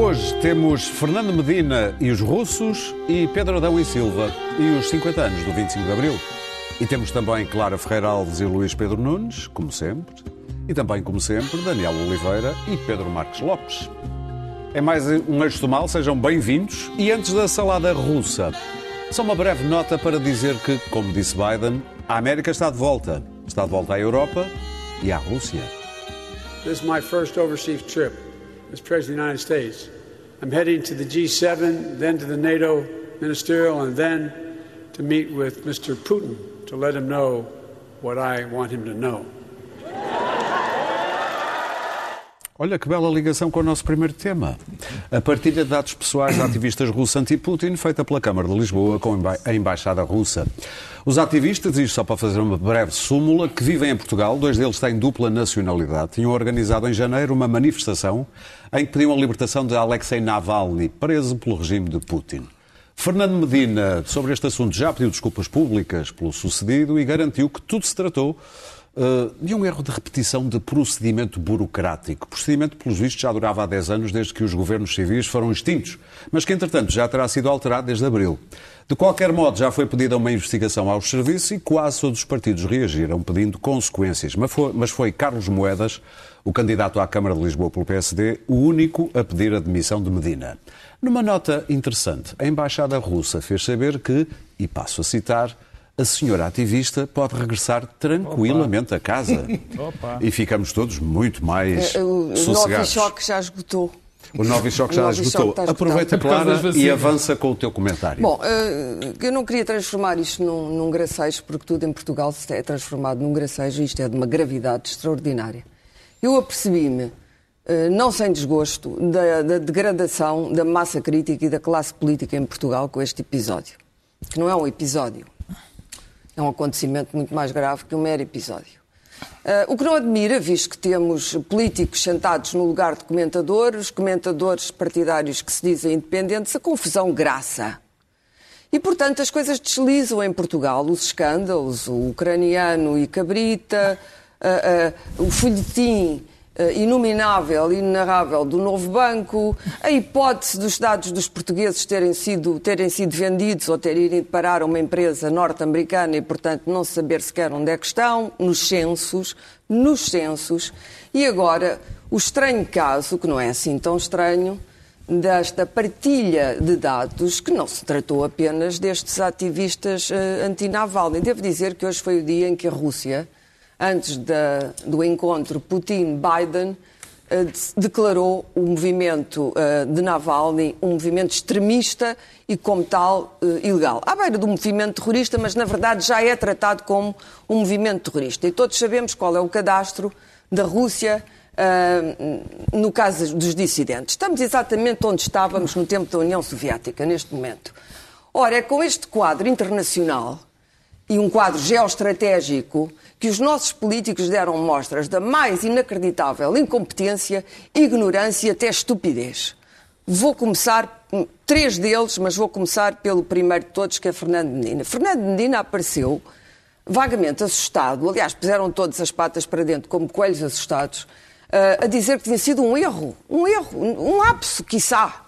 Hoje temos Fernando Medina e os russos e Pedro Adão e Silva e os 50 anos do 25 de Abril. E temos também Clara Ferreira Alves e Luís Pedro Nunes, como sempre. E também, como sempre, Daniel Oliveira e Pedro Marques Lopes. É mais um eixo do mal, sejam bem-vindos. E antes da salada russa, só uma breve nota para dizer que, como disse Biden, a América está de volta. Está de volta à Europa e à Rússia. This is my first overseas trip as President of the United States. I'm heading to the G7, then to the NATO ministerial, and then to meet with Mr. Putin to let him know what I want him to know. Olha que bela ligação com o nosso primeiro tema. A partilha de dados pessoais de ativistas russos anti-Putin, feita pela Câmara de Lisboa com a Embaixada Russa. Os ativistas, isto só para fazer uma breve súmula, que vivem em Portugal, dois deles têm dupla nacionalidade, tinham organizado em janeiro uma manifestação em que pediam a libertação de Alexei Navalny, preso pelo regime de Putin. Fernando Medina, sobre este assunto, já pediu desculpas públicas pelo sucedido e garantiu que tudo se tratou de um erro de repetição de procedimento burocrático. Procedimento, pelos vistos, já durava há 10 anos, desde que os governos civis foram extintos, mas que, entretanto, já terá sido alterado desde abril. De qualquer modo, já foi pedida uma investigação aos serviços e quase todos os partidos reagiram pedindo consequências. Mas foi, mas foi Carlos Moedas, o candidato à Câmara de Lisboa pelo PSD, o único a pedir a demissão de Medina. Numa nota interessante, a Embaixada Russa fez saber que, e passo a citar, a senhora ativista pode regressar tranquilamente Opa. a casa. Opa. E ficamos todos muito mais uh, o, sossegados. O Novichok já esgotou. O Novichok já esgotou. Aproveita, Clara, e avança com o teu comentário. Bom, uh, eu não queria transformar isto num, num gracejo, porque tudo em Portugal se é transformado num gracejo e isto é de uma gravidade extraordinária. Eu apercebi-me eh, não sem desgosto, da, da, degradação da massa crítica e da classe política em Portugal com este episódio. Que não é um episódio. É um acontecimento muito mais grave que um mero episódio. Uh, o que não admira, visto que temos políticos sentados no lugar de comentadores, comentadores partidários que se dizem independentes, a confusão graça. E, portanto, as coisas deslizam em Portugal, os escândalos, o ucraniano e cabrita, uh, uh, o folhetim inominável, inenarrável do novo banco, a hipótese dos dados dos portugueses terem sido, terem sido vendidos ou terem ido parar a uma empresa norte-americana e, portanto, não saber sequer onde é que estão, nos censos, nos censos, e agora o estranho caso, que não é assim tão estranho, desta partilha de dados, que não se tratou apenas destes ativistas uh, anti-Navalny. Devo dizer que hoje foi o dia em que a Rússia antes do encontro Putin-Biden, eh, declarou o movimento eh, de Navalny um movimento extremista e, como tal, eh, ilegal. À beira do movimento terrorista, mas na verdade já é tratado como um movimento terrorista. E todos sabemos qual é o cadastro da Rússia no caso dos dissidentes. Estamos exatamente onde estávamos no tempo da União Soviética, neste momento. Ora, é com este quadro internacional e um quadro geoestratégico que os nossos políticos deram mostras da mais inacreditável incompetência, ignorância e até estupidez. Vou começar, hum, três deles, mas vou começar pelo primeiro de todos, que é Fernando Medina. Fernando Medina apareceu vagamente assustado, aliás, puseram todas as patas para dentro, como coelhos assustados, uh, a dizer que tinha sido um erro, um erro, um lapso, quiçá.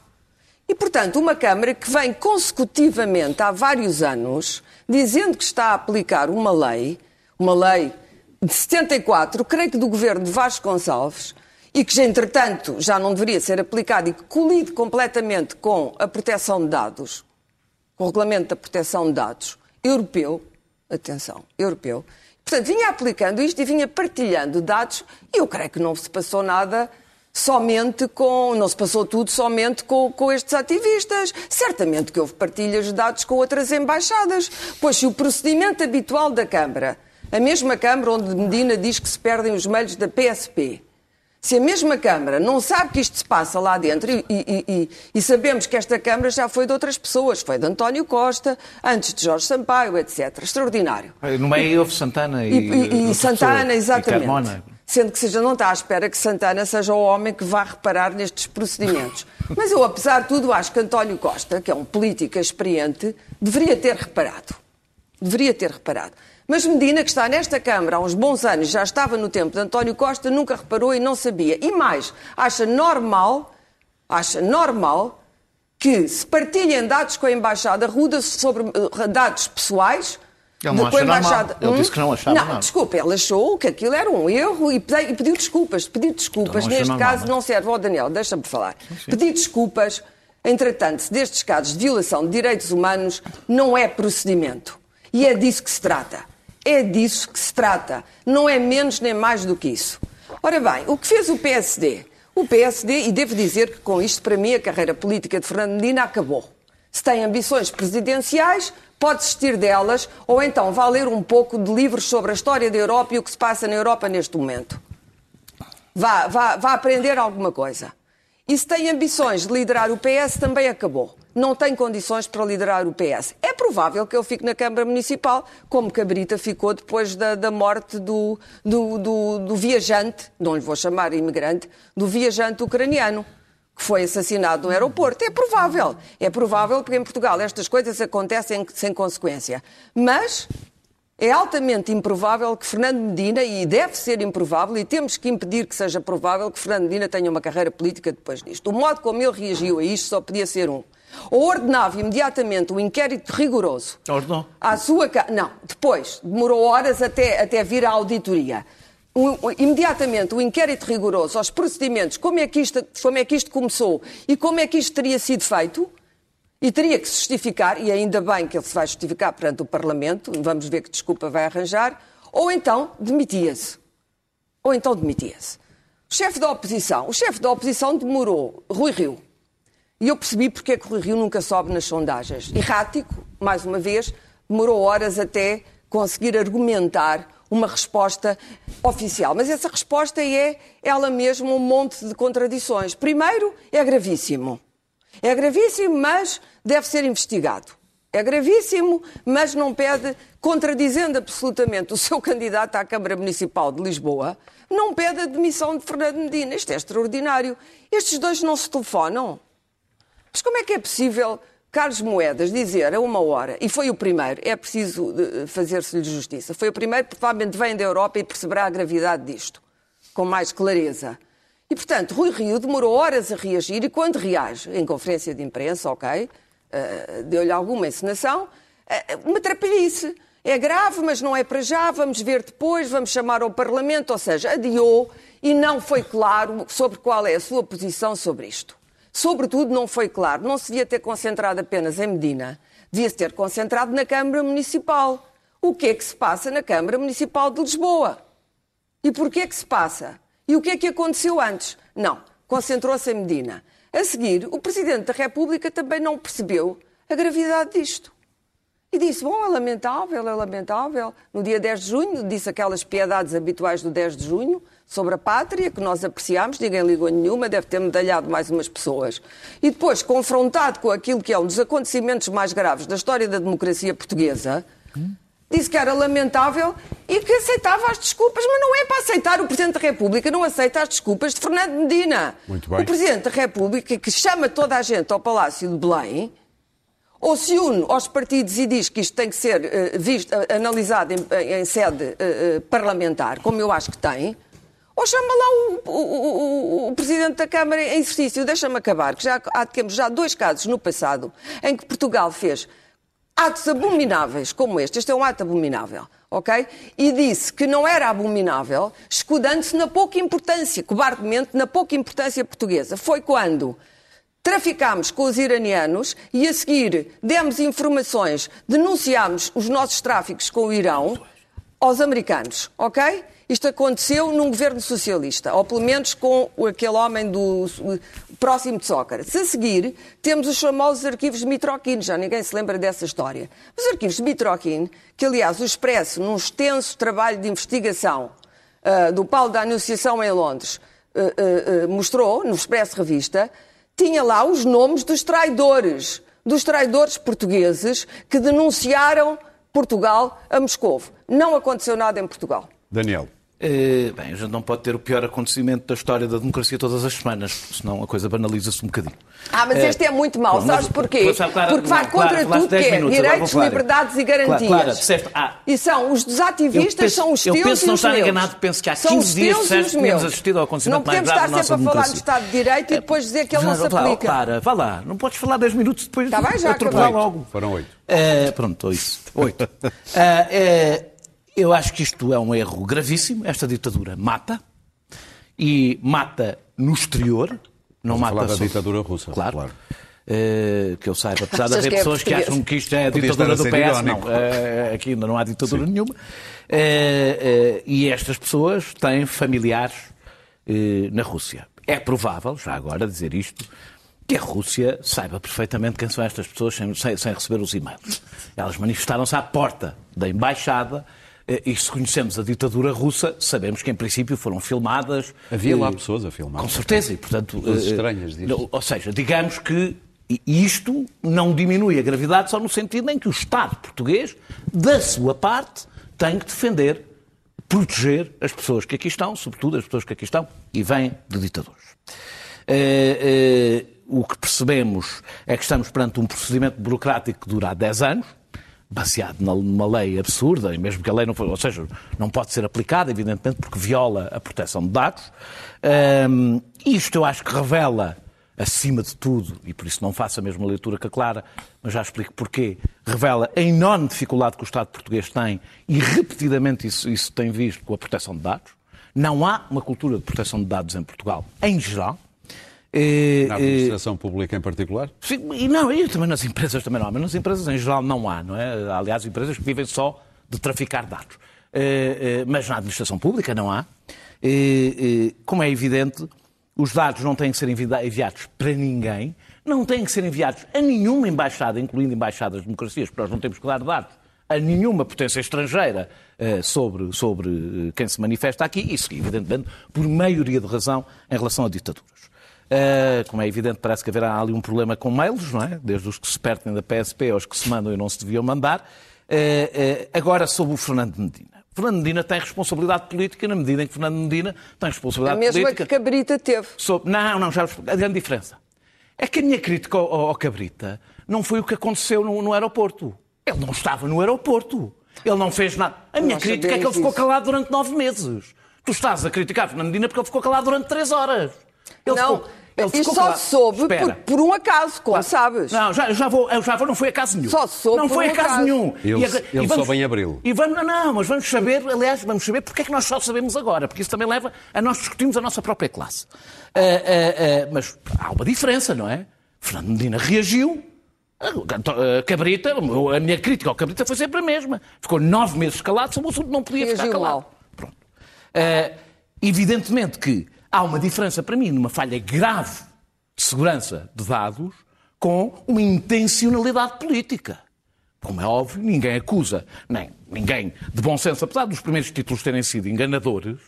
E, portanto, uma Câmara que vem consecutivamente há vários anos dizendo que está a aplicar uma lei uma lei de 74, creio que do governo de Vasco Gonçalves, e que, entretanto, já não deveria ser aplicado e que colide completamente com a proteção de dados, com o regulamento da proteção de dados europeu, atenção, europeu, portanto, vinha aplicando isto e vinha partilhando dados, e eu creio que não se passou nada somente com. Não se passou tudo somente com, com estes ativistas. Certamente que houve partilhas de dados com outras embaixadas. Pois se o procedimento habitual da Câmara a mesma Câmara onde Medina diz que se perdem os meios da PSP. Se a mesma Câmara não sabe que isto se passa lá dentro, e, e, e, e, sabemos que esta Câmara já foi de outras pessoas, foi de António Costa, antes de Jorge Sampaio, etc. Extraordinário. No meio houve Santana e, e Santana, exatamente. Sendo que seja, não está à espera que Santana seja o homem que vá reparar nestes procedimentos. Mas eu, apesar de tudo, acho que António Costa, que é um político experiente, deveria ter reparado. Deveria ter reparado. Mas Medina, que está nesta Câmara há uns bons anos, já estava no tempo de António Costa, nunca reparou e não sabia. E mais, acha normal acha normal que se partilhem dados com a Embaixada Ruda sobre uh, dados pessoais ele não acha embaixada... Ele disse que não achava Não, nada. desculpa, ele achou que aquilo era um erro e pediu desculpas. Pediu desculpas, Então, neste caso, mas- não serve. Ó Daniel, deixa-me falar. Pedir desculpas, entretanto, destes casos de violação de direitos humanos não é procedimento. E é disso que se trata. É disso que se trata. Não é menos nem mais do que isso. Ora bem, o que fez o PSD? O PSD, e devo dizer que com isto, para mim, a carreira política de Fernando Medina acabou. Se tem ambições presidenciais, pode desistir delas, ou então vá ler um pouco de livros sobre a história da Europa e o que se passa na Europa neste momento. Vá, vá, vá aprender alguma coisa. E se tem ambições de liderar o PS, também acabou. Não tem condições para liderar o PS. É provável que ele fique na Câmara Municipal, como Cabrita ficou depois da, da morte do, do, do, do viajante, não lhe vou chamar imigrante, do viajante ucraniano, que foi assassinado no aeroporto. É provável. É provável porque em Portugal estas coisas acontecem sem consequência. Mas é altamente improvável que Fernando Medina, e deve ser improvável, e temos que impedir que seja provável que Fernando Medina tenha uma carreira política depois disto. O modo como ele reagiu a isto só podia ser um. Ou ordenava imediatamente um inquérito rigoroso Ordenou. à sua. Não, depois, demorou horas até, até vir a auditoria. Um- um- imediatamente o inquérito rigoroso aos procedimentos, como é, que isto, como é que isto começou e como é que isto teria sido feito, e teria que se justificar, e ainda bem que ele se vai justificar perante o Parlamento, vamos ver que desculpa vai arranjar, ou então demitia-se. Ou então demitia-se. O chefe da oposição, o chefe da oposição demorou, Rui Rio, e eu percebi porque é que Rui Rio nunca sobe nas sondagens. Errático, mais uma vez, demorou horas até conseguir argumentar uma resposta oficial. Mas essa resposta é ela mesma um monte de contradições. Primeiro, é gravíssimo. É gravíssimo, mas deve ser investigado. É gravíssimo, mas não pede, contradizendo absolutamente o seu candidato à Câmara Municipal de Lisboa, não pede a demissão de Fernando Medina. Isto é extraordinário. Estes dois não se telefonam. Mas como é que é possível Carlos Moedas dizer a uma hora, e foi o primeiro, é preciso eh, fazer-se-lhe justiça, foi o primeiro, provavelmente vem da Europa e perceberá a gravidade disto, com mais clareza. E, portanto, Rui Rio demorou horas a reagir e quando reage, em conferência de imprensa, ok, eh, deu-lhe alguma encenação, eh, uma trapalhice. É grave, mas não é para já, vamos ver depois, vamos chamar ao Parlamento, ou seja, adiou e não foi claro sobre qual é a sua posição sobre isto. Sobretudo, não foi claro, não se devia ter concentrado apenas em Medina, devia-se ter concentrado na Câmara Municipal. O que é que se passa na Câmara Municipal de Lisboa? E porquê é que se passa? E o que é que aconteceu antes? Não, concentrou-se em Medina. A seguir, o Presidente da República também não percebeu a gravidade disto. E disse, bom, é lamentável, é lamentável. No dia 10 de junho, disse aquelas piedades habituais do 10 de junho sobre a pátria, que nós apreciámos, ninguém ligou nenhuma, deve ter medalhado mais umas pessoas. E depois, confrontado com aquilo que é um dos acontecimentos mais graves da história da democracia portuguesa, disse que era lamentável e que aceitava as desculpas, mas não é para aceitar. O Presidente da República não aceita as desculpas de Fernando Medina. Muito bem. O Presidente da República, que chama toda a gente ao Palácio de Belém, ou se une aos partidos e diz que isto tem que ser eh, visto, eh, analisado em, em sede eh, parlamentar, como eu acho que tem, ou chama lá o, o- o- o Presidente da Câmara em exercício. Deixa-me acabar, que já há, temos já dois casos no passado em que Portugal fez atos abomináveis como este. Este é um ato abominável, ok? E disse que não era abominável, escudando-se na pouca importância, cobardemente, na pouca importância portuguesa. Foi quando traficámos com os iranianos e a seguir demos informações, denunciámos os nossos tráficos com o Irão aos americanos, ok? Isto aconteceu num governo socialista, ou pelo menos com aquele homem do próximo de Sócrates. A seguir, temos os famosos arquivos de Mitroquin, já ninguém se lembra dessa história. Os arquivos de Mitroquin, que aliás o Expresso, num extenso trabalho de investigação ah, do Paulo da Anunciação em Londres, ah, ah, mostrou, no Expresso Revista, tinha lá os nomes dos traidores, dos traidores portugueses que denunciaram Portugal a Moscovo. Não aconteceu nada em Portugal. Daniel. Uh, bem, a gente não pode ter o pior acontecimento da história da democracia todas as semanas, senão a coisa banaliza-se um bocadinho. Ah, mas este é muito mau, Bom, sabes porquê? Porque vai contra tudo que é minutos, direitos, liberdades e garantias. Clara, disseste, ah, e são os desativistas, penso, são os teus Eu penso não estar enganado, penso que há 15 dias disseste que tínhamos assistido ao acontecimento mais grave da nossa Não podemos estar sempre a falar de Estado de Direito e depois dizer que ele não se aplica. Clara, vá lá, não podes falar 10 minutos depois tá bem, já atropelar logo. Foram 8. Uh, pronto, 8. 8. eu acho que isto é um erro gravíssimo. Esta ditadura mata. E mata no exterior. Não Vamos mata falar da ditadura russa. Claro. claro. Uh, que eu saiba, apesar de haver é pessoas que acham que isto é a ditadura do PS, irónico. não, uh, aqui ainda não há ditadura Sim. nenhuma. Uh, e estas pessoas têm familiares na Rússia. É provável, já agora, dizer isto, que a Rússia saiba perfeitamente quem são estas pessoas sem, sem, sem receber os e-mails. Elas manifestaram-se à porta da embaixada eh, e se conhecemos a ditadura russa, sabemos que em princípio foram filmadas. Havia lá eh, pessoas a filmar. Com certeza, e portanto. Coisas eh, estranhas disto. Ou seja, digamos que isto não diminui a gravidade só no sentido em que o Estado português, da sua parte, tem que defender, proteger as pessoas que aqui estão, sobretudo as pessoas que aqui estão e vêm de ditadores. Uh, uh, o que percebemos é que estamos perante um procedimento burocrático que dura há 10 anos, baseado numa lei absurda, e mesmo que a lei não for, ou seja, não pode ser aplicada, evidentemente, porque viola a proteção de dados. Um, isto eu acho que revela, acima de tudo, e por isso não faço a mesma leitura que a Clara, mas já explico porquê, revela a enorme dificuldade que o Estado português tem, e repetidamente isso, isso tem visto com a proteção de dados. Não há uma cultura de proteção de dados em Portugal, em geral. Eh, Na administração pública em particular? Sim, e não, e também nas empresas também não há, mas nas empresas em geral não há, não é? Aliás, empresas que vivem só de traficar dados. Eh, eh, mas na administração pública não há. Como é evidente, os dados não têm que ser enviados para ninguém, não têm que ser enviados a nenhuma embaixada, incluindo embaixadas de democracias, porque nós não temos que dar dados a nenhuma potência estrangeira sobre, sobre quem se manifesta aqui, isso evidentemente por maioria de razão em relação a ditaduras. Uh, como é evidente, parece que haverá ali um problema com mails, não é? Desde os que se pertem da PSP aos que se mandam e não se deviam mandar. Uh, uh, agora, sobre o Fernando Medina. Fernando Medina tem responsabilidade política na medida em que Fernando Medina tem responsabilidade política. A mesma política. que Cabrita teve. Sobre... Não, não, já a grande diferença. É que a minha crítica ao, ao Cabrita não foi o que aconteceu no, no, aeroporto. Ele não estava no aeroporto. Ele não fez nada. A minha Nós crítica é que ele ficou calado durante nove meses. Tu estás a criticar Fernando Medina porque ele ficou calado durante três horas. Ele não, ficou... Ele só soube por, por, um acaso, como sabes. Não, já, já, vou, já vou, não foi acaso nenhum. Só soube Não foi um acaso, acaso nenhum. Ele, e, ele vamos, soube em abril. E vamos, não, mas vamos saber, aliás, vamos saber porque é que nós só sabemos agora, porque isso também leva a nós discutirmos a nossa própria classe. Uh, uh, uh, mas há uma diferença, não é? Fernando Medina reagiu, Cabrita, a minha crítica ao Cabrita foi sempre a mesma. Ficou nove meses calado, sobre o assunto não podia Reagiu ficar calado. Mal. Pronto. evidentemente que há uma diferença para mim, numa falha grave de segurança de dados com uma intencionalidade política. Como é óbvio, ninguém acusa, nem ninguém de bom senso, apesar dos primeiros títulos terem sido enganadores,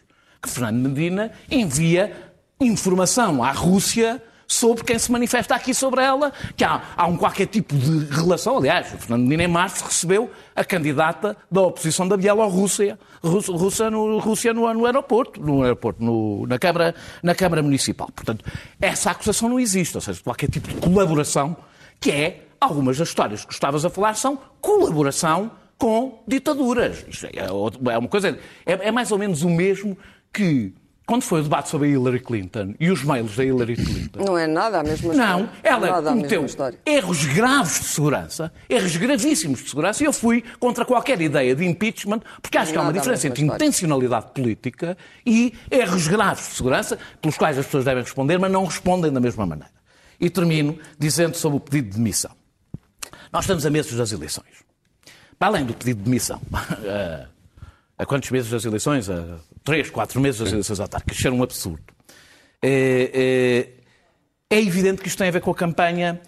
que Fernando Medina envia informação à Rússia sobre quem se manifesta aqui sobre ela, que há, há um qualquer tipo de relação. Aliás, o Fernando Medina em março recebeu a candidata da oposição da Bielorrússia Rússia, no, Rússia no, no aeroporto, no aeroporto no, na, Câmara, na Câmara Municipal. Portanto, essa acusação não existe, ou seja, qualquer tipo de colaboração, que é, algumas das histórias que estavas a falar são colaboração com ditaduras. Isto é, é uma coisa, é, é mais ou menos o mesmo que quando foi o debate sobre a Hillary Clinton e os mails da Hillary Clinton. Não é nada a mesma história. Não, ela cometeu erros graves de segurança, erros gravíssimos de segurança, e eu fui contra qualquer ideia de impeachment, porque acho que há uma diferença entre história. intencionalidade política e erros graves de segurança, pelos quais as pessoas devem responder, mas não respondem da mesma maneira. E termino dizendo sobre o pedido de demissão. Nós estamos a meses das eleições. Para além do pedido de demissão, há quantos meses das eleições? A três, quatro meses das eleições autárquicas. Isso era um absurdo. É, é, é, evidente que isto tem a ver com a campanha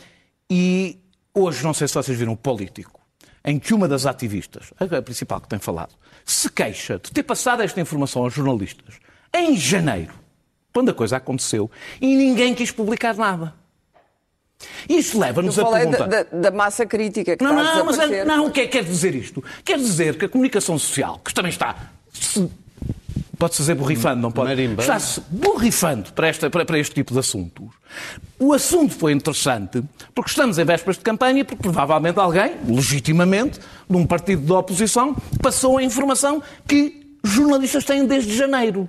e hoje, não sei se vocês viram o político, em que uma das ativistas, a principal que tem falado, se queixa de ter passado esta informação aos jornalistas em janeiro, quando a coisa aconteceu, e ninguém quis publicar nada. Isto leva-nos a perguntar... Da, da, massa crítica que não, está não, a Mas, não, o que é que quer dizer isto? Quer dizer que a comunicação social, que também está Pode-se dizer borrifando, não pode? Está-se borrifando para, esta, para, para este tipo de assuntos. O assunto foi interessante porque estamos em vésperas de campanha porque provavelmente alguém, legitimamente, de um partido da oposição, passou a informação que jornalistas têm desde janeiro.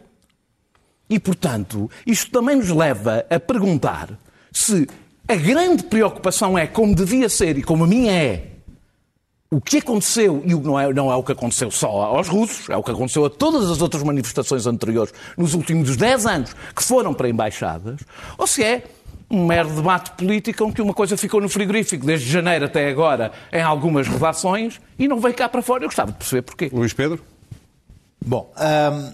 E, portanto, isto também nos leva a perguntar se a grande preocupação é, como devia ser e como a minha é, o que aconteceu, e não é, não é o que aconteceu só aos russos, é o que aconteceu a todas as outras manifestações anteriores nos últimos 10 anos que foram para embaixadas, ou se é um mero debate político em que uma coisa ficou no frigorífico desde janeiro até agora em algumas redações e não veio cá para fora. Eu gostava de perceber porquê. Luís Pedro? Bom, hum,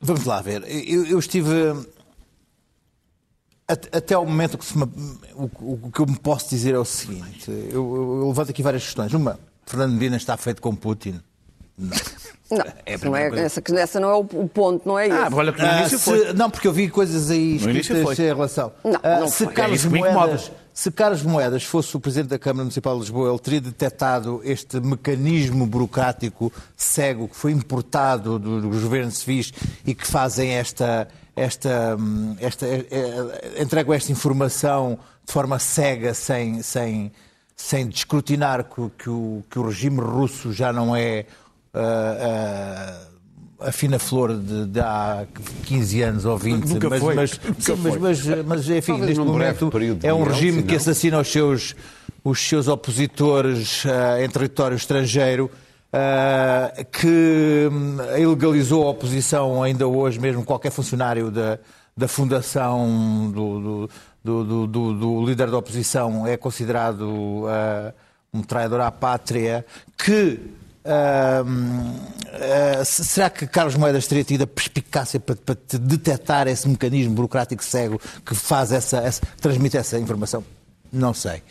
vamos lá ver. Eu, eu estive. At- Até ao momento que se me- o, o que eu me posso dizer é o seguinte: eu, eu levanto aqui várias questões. Uma, Fernando Medina está feito com Putin. Não, É isso não é, primeira coisa. essa, essa não é o, o ponto, não é esse. Ah, olha que no Ah, início se- foi. Não, porque eu vi coisas aí No início escritas foi. em relação. Não, Ah, não se, foi. É Carlos isso incomoda. Moedas, se Carlos Moedas fosse o Presidente da Câmara Municipal de Lisboa, ele teria detectado este mecanismo burocrático cego que foi importado do- dos governos civis e que fazem esta. Esta, hum, esta eh, eh, entregam esta informação de forma cega, sem, sem, sem descrutinar que, o- que o, que o regime russo já não é. ah, ah, a fina flor de, de há 15 anos ou 20, Nunca mas, foi. mas, Nunca sim, mas, foi. mas, mas, enfim, Talvez neste momento é um regime sim, que não? assassina os seus, os seus opositores ah, em território estrangeiro, ah, que hum, ilegalizou a oposição ainda hoje, mesmo qualquer funcionário da, da fundação do, do, do, do- líder da oposição é considerado ah, um traidor à pátria, que ah, se- será que Carlos Moedas teria tido a perspicácia para, para te detectar esse mecanismo burocrático cego que faz essa, essa- transmite essa informação? Não sei.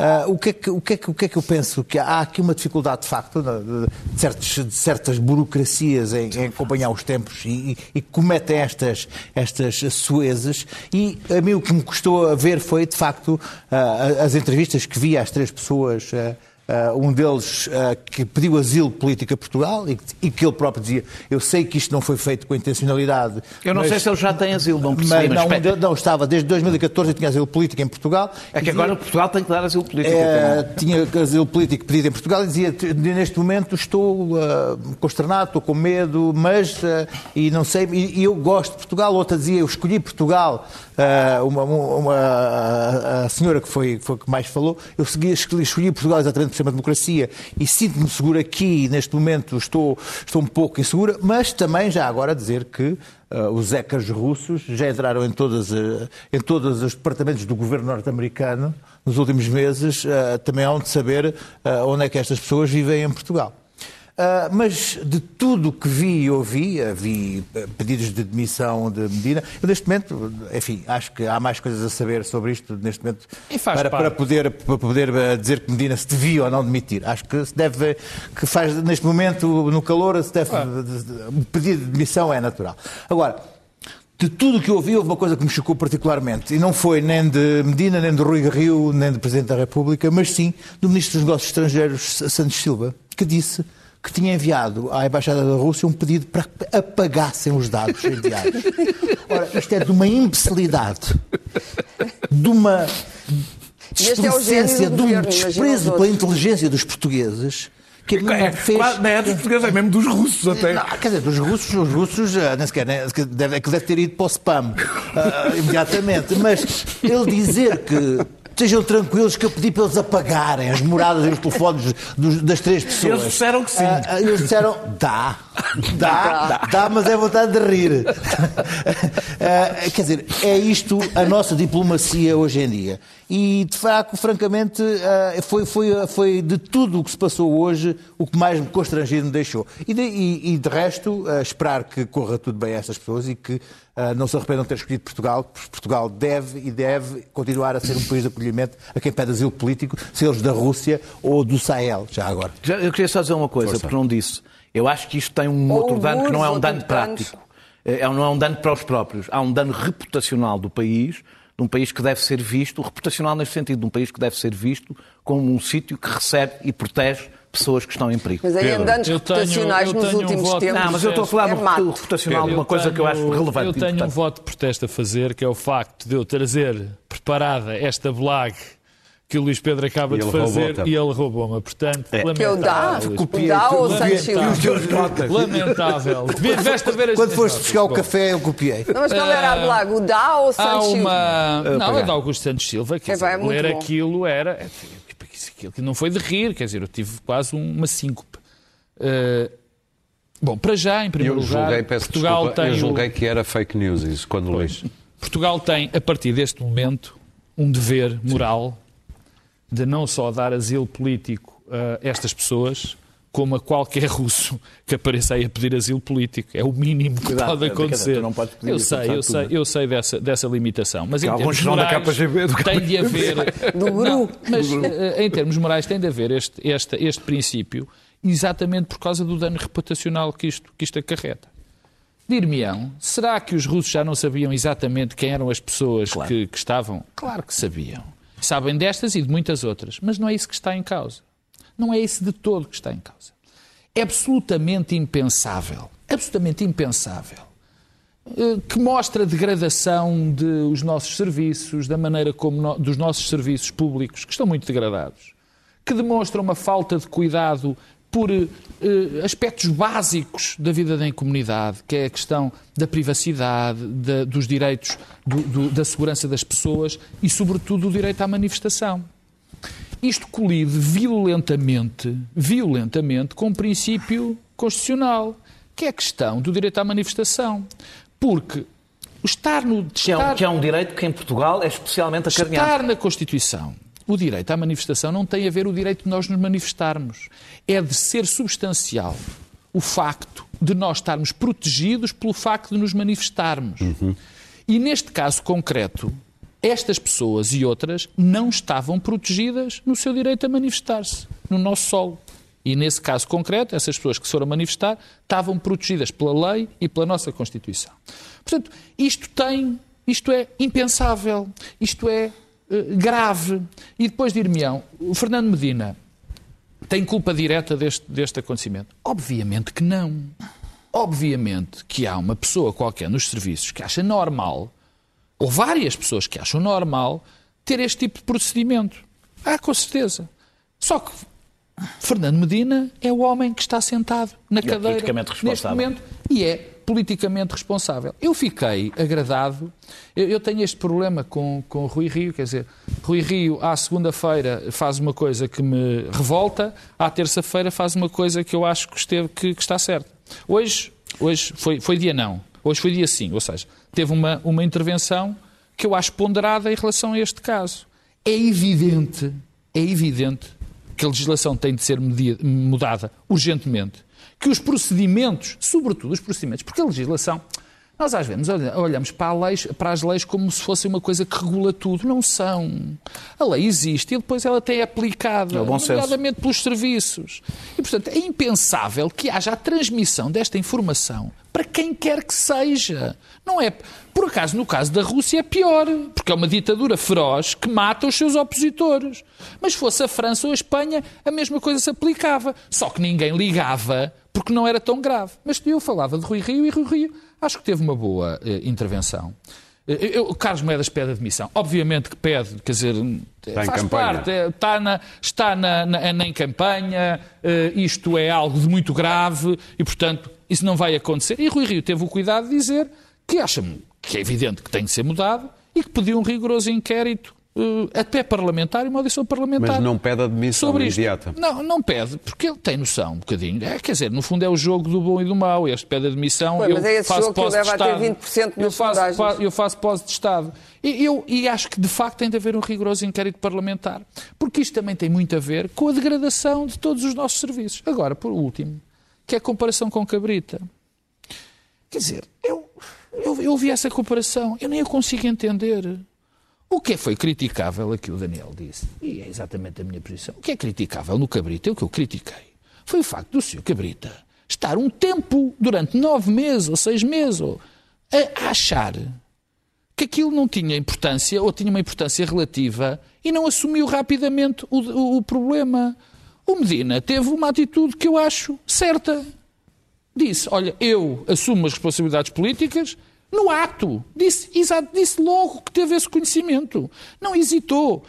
Ah, o, que é que, o, que é que, o que é que eu penso? Que há aqui uma dificuldade, de facto, de, certos- de certas burocracias em, em acompanhar os tempos e, e, cometem estas, estas suezes. E a mim o que me custou a ver foi, de facto, ah, as entrevistas que vi às três pessoas. ah, Uh, um deles uh, que pediu asilo político a Portugal e que, e que ele próprio dizia: Eu sei que isto não foi feito com intencionalidade. Eu não mas- sei se ele já tem asilo, não percebi, mas mas não, não, estava desde 2014 e tinha asilo político em Portugal. É que E agora dizia- Portugal tem que dar asilo político é, também. tinha asilo político pedido em Portugal e dizia neste momento estou ah, consternado, estou com medo, mas e não sei, e, e eu gosto de Portugal. Outra dizia eu escolhi Portugal. ah, uma, uma- a, senhora que foi, foi que mais falou, eu segui, escolhi, escolhi Portugal exatamente ser uma democracia e sinto-me seguro aqui. Neste momento estou, estou um pouco insegura, mas também já agora dizer que ah, os ecas russos já entraram em, todas, ah, em todos os departamentos do governo norte-americano nos últimos meses, ah, também há de saber onde é que estas pessoas vivem em Portugal. Ah, mas de tudo o que vi e ouvi, ah, vi ah, pedidos de demissão de Medina, eu neste momento, enfim, acho que há mais coisas a saber sobre isto neste momento para, para poder, para poder ah, dizer que Medina se devia ou não demitir. Acho que se deve, que faz neste momento, no calor, se deve, o pedido de demissão é natural. Agora, de tudo o que eu ouvi, houve uma coisa que me chocou particularmente. E não foi nem de Medina, nem de Rui Rio, nem do Presidente da República, mas sim do Ministro dos Negócios Estrangeiros, Santos Silva, que disse que tinha enviado à Embaixada da Rússia um pedido para que apagassem os dados enviados. Ora, isto é de uma imbecilidade, de uma é displicência, do de um desprezo pela inteligência dos portugueses, que a mim É, fez... quase- não é dos portugueses, é mesmo dos russos até. Não, quer dizer, dos russos, os russos, ah, nem sequer, nem deve, é que deve ter ido para o spam ah, imediatamente. Mas ele dizer que estejam tranquilos que eu pedi para eles apagarem as moradas e os telefones dos- das três pessoas. Eles disseram que sim. Ah, ah, eles disseram, dá, dá, dá, mas é vontade de rir. Ah, quer dizer, é isto a nossa diplomacia hoje em dia. E, de facto, francamente, ah, foi, foi, foi de tudo o que se passou hoje o que mais me constrangido me deixou. E, de, e- e, de resto, ah, esperar que corra tudo bem a estas pessoas e que não se arrependam de ter escolhido Portugal, porque Portugal deve e deve continuar a ser um país de acolhimento a quem pede asilo político, se eles da Rússia ou do Sahel, já agora. Já- Eu queria só dizer uma coisa, porque não disse. Eu acho que isto tem um Ou outro dano que não é um dano prático. É, não é um dano para os próprios. Há um dano reputacional do país, de um país que deve ser visto, reputacional neste sentido, de um país que deve ser visto como um sítio que recebe e protege pessoas que estão em perigo. Mas aí tenho- reputacionais nos tenho um últimos voto- tempos. Não, mas eu estou a falar é do mato. reputacional, Eu uma coisa que eu acho tenho- relevante. Eu tenho um voto de protesto a fazer, que é o facto de eu trazer preparada esta blague que o Luís Pedro acaba E de fazer e ele roubou-me. Portanto, Que é o dá, lamentável. o dá ou o Santos Silva? Lamentável. Deveste as- Quando foste buscar o café, eu copiei. Não, mas qual era a blague? O dá ou o Santos Silva? uma. Não, é de Augusto Santos Silva. Quer É, é dizer, muito ler bom. aquilo era. é, tipo, isso- Aquilo que não foi de rir, quer dizer, eu tive quase uma síncope. Eh, bom, para já, em primeiro eu lugar, julguei, peço Portugal desculpa, tem. eu o- julguei que era fake news isso, quando li. Portugal tem, a partir deste momento, um dever moral de não só dar asilo político a estas pessoas, como a qualquer russo que apareça aí a pedir asilo político. É o mínimo que Cuidado, pode dizer, acontecer. não podes pedir eu sei, eu tudo, sei, eu sei dessa, dessa limitação. Mas em termos morais, KGB, do tem de haver... Do. Não, mas eh, em termos morais tem de haver este, este, este princípio exatamente por causa do dano reputacional que isto, que isto acarreta. Dir-me-ão, será que os russos já não sabiam exatamente quem eram as pessoas que, que estavam? Claro que sabiam. Sabem destas e de muitas outras, mas não é isso que está em causa. Não é isso de todo que está em causa. É absolutamente impensável, absolutamente impensável, eh, que mostra a degradação dos nossos serviços, da maneira como no- dos nossos serviços públicos, que estão muito degradados, que demonstra uma falta de cuidado por eh, aspectos básicos da vida da comunidade, que é a questão da privacidade, da- dos direitos, do- do- da segurança das pessoas e, sobretudo, do direito à manifestação. Isto colide violentamente, violentamente com o princípio constitucional, que é a questão do direito à manifestação. Porque o estar no. Que é, um, estar- que é um direito que em Portugal é especialmente acarinhado. Estar na Constituição, o direito à manifestação não tem a ver o direito de nós nos manifestarmos. É de ser substancial o facto de nós estarmos protegidos pelo facto de nos manifestarmos. E neste caso concreto, estas pessoas e outras não estavam protegidas no seu direito a manifestar-se, no nosso solo. E nesse caso concreto, essas pessoas que se foram manifestar estavam protegidas pela lei e pela nossa Constituição. Portanto, isto tem, isto é impensável, isto é grave. E depois dir-me-ão, o Fernando Medina tem culpa direta deste, deste acontecimento? Obviamente que não. Obviamente que há uma pessoa qualquer nos serviços que acha normal, ou várias pessoas que acham normal, ter este tipo de procedimento. Ah, com certeza. Só que Fernando Medina é o homem que está sentado na é cadeira politicamente neste momento e é politicamente responsável. Eu fiquei agradado, eu, eu tenho este problema com, com Rui Rio, quer dizer, Rui Rio à segunda-feira faz uma coisa que me revolta, à terça-feira faz uma coisa que eu acho que, esteve, que, que está certa. Hoje, hoje foi, foi dia não, hoje foi dia sim, ou seja, teve uma, uma intervenção que eu acho ponderada em relação a este caso. É evidente, é evidente que a legislação tem de ser media- mudada urgentemente, que os procedimentos, sobretudo os procedimentos, porque a legislação, nós às vezes olha- olhamos para, leis- para as leis como se fosse uma coisa que regula tudo. Não são. A lei existe e depois ela tem aplicada, É senso. nomeadamente pelos serviços. E, portanto, é impensável que haja a transmissão desta informação para quem quer que seja. Não é. Por acaso, no caso da Rússia é pior, porque é uma ditadura feroz que mata os seus opositores. Mas fosse a França ou a Espanha, a mesma coisa se aplicava. Só que ninguém ligava porque não era tão grave. Mas eu falava de Rui Rio e Rui Rio acho que teve uma boa eh, intervenção. Eh, Eu, Carlos Moedas pede admissão. Obviamente que pede, quer dizer, Está em faz campanha. parte, está, na, está na, na- na- em campanha, eh, isto é algo de muito grave e, portanto, isso não vai acontecer. E Rui Rio teve o cuidado de dizer que acha que é evidente que tem de ser mudado e que pediu um rigoroso inquérito, eh, até parlamentar e uma audição parlamentar. Mas não pede admissão sobre isto. imediata. Não, não pede, porque ele tem noção um bocadinho. É, quer dizer, no fundo é o jogo do bom e do mau. Este pede admissão, Pois, eu mas é esse faço jogo que pós de leva a ter Estado. 20% nas eu faço, sondagens. pa- eu faço pós de Estado. E, eu, e acho que, de facto, tem de haver um rigoroso inquérito parlamentar. Porque isto também tem muito a ver com a degradação de todos os nossos serviços. Agora, por último, que é a comparação com Cabrita. Quer dizer, eu, eu, eu ouvi essa comparação, eu nem a consigo entender. O que foi criticável, aqui o Daniel disse, e é exatamente a minha posição, o que é criticável no Cabrita, é o que eu critiquei, foi o facto do Sr. Cabrita estar um tempo, durante nove meses ou seis meses, a achar que aquilo não tinha importância ou tinha uma importância relativa e não assumiu rapidamente o, o- o problema. O Medina teve uma atitude que eu acho certa. Disse: Olha, eu assumo as responsabilidades políticas no ato. Disse, exato, disse logo que teve esse conhecimento. Não hesitou.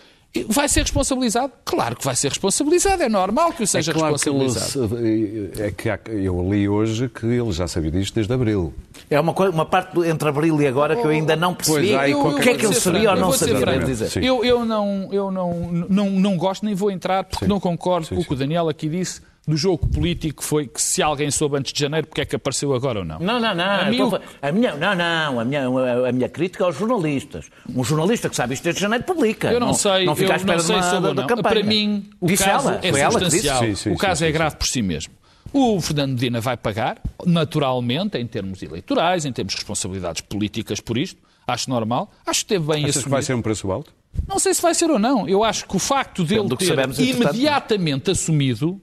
Vai ser responsabilizado? Claro que vai ser responsabilizado, é normal que o seja é claro responsabilizado. Que ele, é que há, eu li hoje que ele já sabia disto desde abril. É uma, coisa, uma parte entre abril e agora que eu ainda não percebi o que é que ele sabia ou não sabia. Dizer. Eu, eu, não, eu não, não, não gosto nem vou entrar porque sim. não concordo sim, com o que o Daniel aqui disse do jogo político foi que se alguém soube antes de janeiro, porque é que apareceu agora ou não? Não, não, não. A, tô... a minha, não, não. A minha, a minha crítica aos jornalistas. Um jornalista que sabe isto desde janeiro publica. Eu não, não sei. Não fica à espera não sei de uma, sobre da, da Para mim, o Disse caso ela? é Foi substancial. Sim, sim, o caso sim, é grave por si mesmo. O Fernando Medina vai pagar, naturalmente, em termos eleitorais, em termos de responsabilidades políticas por isto. Acho normal. Acho que teve bem Achas que vai ser um preço alto? Não sei se vai ser ou não. Eu acho que o facto dele ter sabemos, imediatamente assumido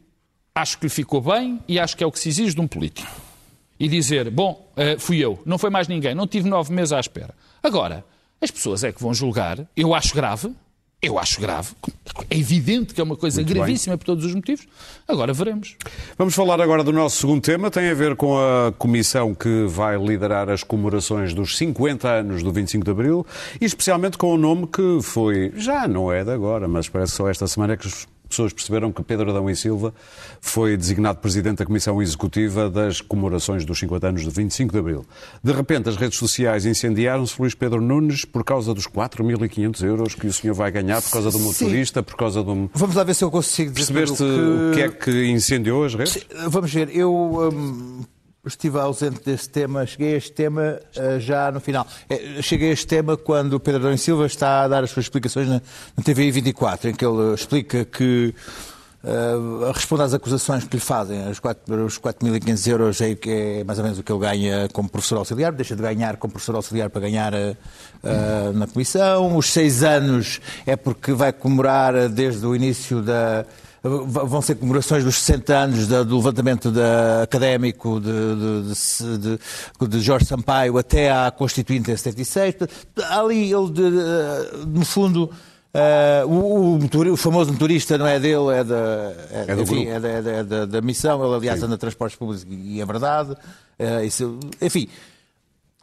acho que lhe ficou bem e acho que é o que se exige de um político. E dizer, bom, uh, fui eu, não foi mais ninguém, não tive nove meses à espera. Agora, as pessoas é que vão julgar, eu acho grave, eu acho grave, é evidente que é uma coisa Muito gravíssima bem. por todos os motivos. Agora veremos. Vamos falar agora do nosso segundo tema, tem a ver com a comissão que vai liderar as comemorações dos 50 anos do 25 de Abril e especialmente com o nome que foi, já não é de agora, mas parece só esta semana que os pessoas perceberam que Pedro Adão e Silva foi designado presidente da Comissão Executiva das comemorações dos 50 anos de 25 de Abril. De repente, as redes sociais incendiaram-se Luís Pedro Nunes por causa dos 4.500 euros que o senhor vai ganhar por causa do motorista, por causa do... Vamos lá ver se eu consigo dizer Percebeste que... o que é que incendiou as redes? Vamos ver, eu... Hum estive ausente desse tema, cheguei a este tema uh, já no final. É, cheguei a este tema quando o Pedro Adão Silva está a dar as suas explicações na, na TVI 24, em que ele explica que uh, responde às acusações que lhe fazem, os 4.500 euros é, é, mais ou menos o que ele ganha como professor auxiliar, deixa de ganhar como professor auxiliar para ganhar uh, na comissão. Os seis anos é porque vai comemorar desde o início da vão ser comemorações dos 60 anos do levantamento da, académico de, de, de, de, Jorge Sampaio até à Constituinte em 76. Ali ele, no fundo, uh, o, o, o, famoso motorista não é dele, é da, é, é, enfim, é, da, é da, da, missão. Ele, aliás, Sim. anda transportes públicos e é verdade. Uh, isso, enfim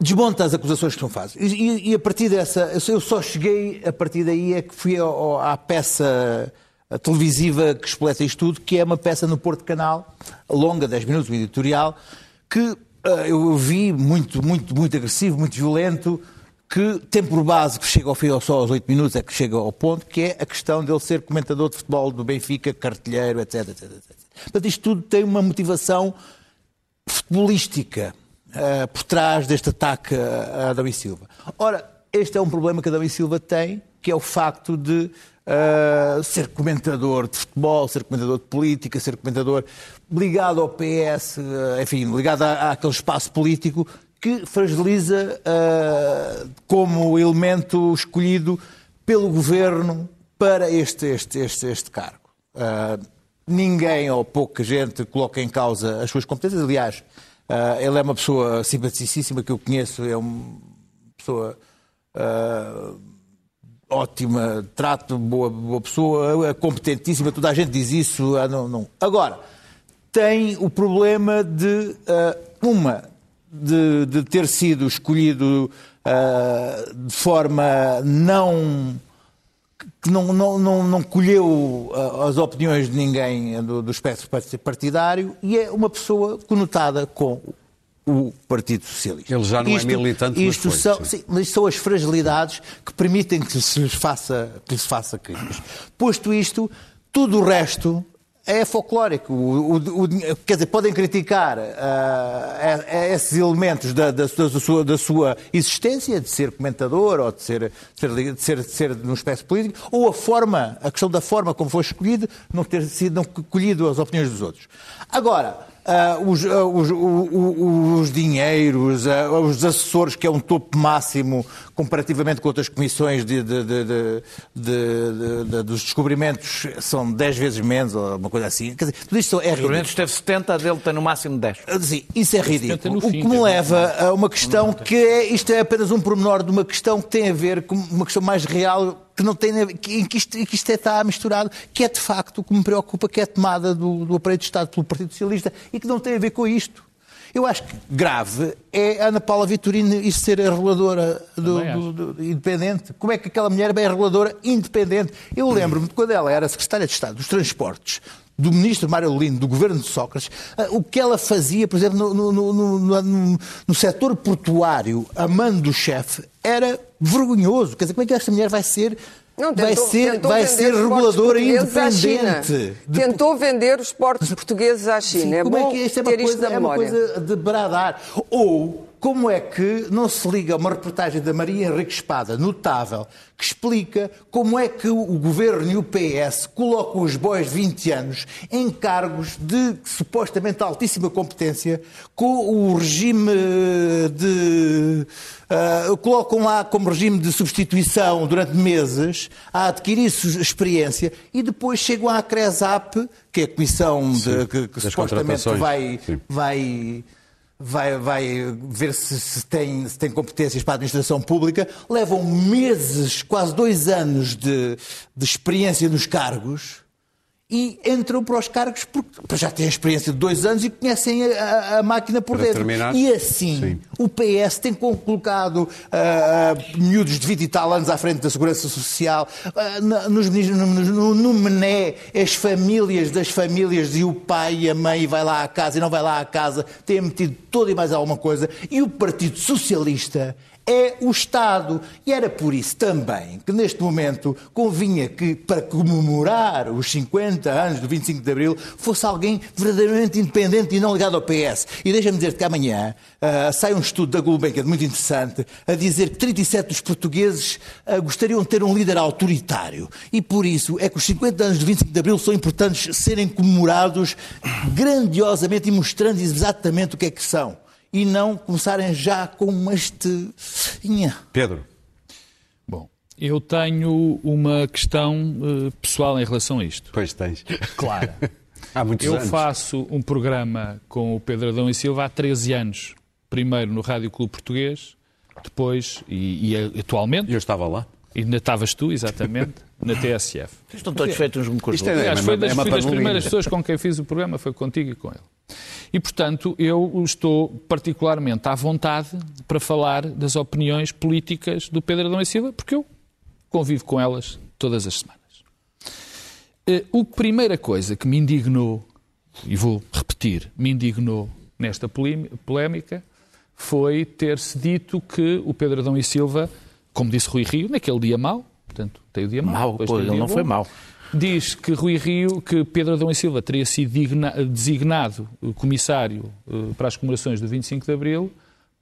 desmonta as acusações que são feitas. E, e, a partir dessa, eu só cheguei, a partir daí é que fui ao, à peça televisiva que expleta isto tudo, que é uma peça no Porto Canal, longa, 10 minutos, um editorial, que uh, eu vi muito, muito, muito agressivo, muito violento, que tem por base que chega ao fim só aos 8 minutos, é que chega ao ponto, que é a questão dele ser comentador de futebol do Benfica, cartilheiro, etc, etc, etc. Portanto, isto tudo tem uma motivação futebolística uh, por trás deste ataque a Adão e Silva. Ora, este é um problema que Adão e Silva tem, que é o facto de uh, ser comentador de futebol, ser comentador de política, ser comentador ligado ao PS, uh, enfim, ligado àquele espaço político que fragiliza uh, como elemento escolhido pelo governo para este, este, este, este cargo. ninguém ou pouca gente coloca em causa as suas competências. Aliás, ele é uma pessoa simpaticíssima que eu conheço, é uma pessoa ótima, trato, boa, boa pessoa, é competentíssima, toda a gente diz isso. Ah, não, não. Agora, tem o problema de, uh, uma, de, de, ter sido escolhido uh, de forma não que não, não, não, não colheu as opiniões de ninguém do, do espectro partidário e é uma pessoa conotada com o Partido Socialista. Ele já não é isto, é militante, isto mas, foi, sim. Sim, mas são as fragilidades que permitem que se lhes faça, que se faça críticas. Posto isto, tudo o resto é folclórico. O, o, o, quer dizer, podem criticar uh, esses elementos da, da, da, sua, da, sua, existência, de ser comentador ou de ser, de ser, de ser, de num espécie político, ou a forma, a questão da forma como foi escolhido, não ter sido não colhido as opiniões dos outros. Agora, Uh, os, uh, os, os, os, dinheiros, uh, os assessores, que é um topo máximo comparativamente com outras comissões de, de, de, dos descobrimentos, são 10 vezes menos, ou uma coisa assim. Quer dizer, tudo isto é ridículo. Os teve 70, a dele tem no máximo 10. Sim, isso é ridículo. O que me leva a uma questão que é, isto é apenas um pormenor de uma questão que tem a ver com uma questão mais real que não tem em que isto, que isto está misturado, que é de facto o que me preocupa, que é a tomada do, do aparelho de Estado pelo Partido Socialista e que não tem a ver com isto. Eu acho que grave é a Ana Paula Vitorino isso ser a reguladora do, acho. do- do- independente. Como é que aquela mulher é reguladora independente? Eu lembro-me de quando ela era secretária de Estado dos Transportes, do ministro Mário Lino, do governo de Sócrates, ah, o que ela fazia, por exemplo, no, no, no, no, no- setor portuário, a mando do chefe, era vergonhoso. Quer dizer, como é que esta mulher vai ser, Não, vai tentou- ser, tentou vai ser os portos reguladora independente? De- Tentou vender os portos portugueses à China. Sim, é como bom é que isto é uma, ter isto coisa, na é uma memória. coisa de bradar? Ou como é que não se liga uma reportagem da Maria Henrique Espada, notável, que explica como é que o governo e o PS colocam os boys de 20 anos em cargos de supostamente altíssima competência, com o regime de. ah, colocam lá como regime de substituição durante meses a adquirir experiência e depois chegam à CRESAP, que é a comissão de, que, que supostamente vai, Sim. vai, vai, vai ver se, se tem, se tem competências para a administração pública, levam meses, quase dois anos de, de experiência nos cargos e entram para os cargos porque já têm experiência de dois anos e conhecem a, a- máquina por Para dentro. terminar, E assim, sim. o PS tem colocado ah, miúdos de 20 e tal anos à frente da Segurança Social, na- nos, no, no Mené, as famílias das famílias e o pai e a mãe vai lá à casa e não vai lá à casa, têm metido todo e mais alguma coisa, e o Partido Socialista é o Estado. E era por isso também que neste momento convinha que, para comemorar os 50 anos do 25 de Abril, fosse alguém verdadeiramente independente e não ligado ao PS. E deixa-me dizer que amanhã ah, sai um estudo da Gulbenkian muito interessante a dizer que 37 dos portugueses ah, gostariam de ter um líder autoritário. E por isso é que os 50 anos do 25 de Abril são importantes serem comemorados grandiosamente e mostrando exatamente o que é que são. E não começarem já com este. Inha. Pedro, Bom, eu tenho uma questão eh, pessoal em relação a isto. pois tens. Claro. Há muitos Eu anos. faço um programa com o Pedro Adão e Silva há 13 anos. Primeiro no Rádio Clube Português, depois, e, e atualmente, Eu estava lá. ainda estavas tu, exatamente, na TSF. Estão todos feitos uns com os Isto é- outros. Aliás, uma- foi das, é uma fui das panelinha. primeiras pessoas com quem fiz o programa, foi contigo e com ele. E, portanto, eu estou particularmente à vontade para falar das opiniões políticas do Pedro Adão e Silva, porque eu convivo com elas todas as semanas. Eh, A primeira coisa que me indignou, e vou repetir, me indignou nesta polém- polémica, foi ter-se dito que o Pedro Adão e Silva, como disse Rui Rio, naquele dia mau, portanto, tem o dia mau, pô, tem o ele não foi bom, mau. Diz que Rui Rio, que Pedro Adão e Silva teria sido digna- designado eh, comissário eh, para as comemorações do 25 de Abril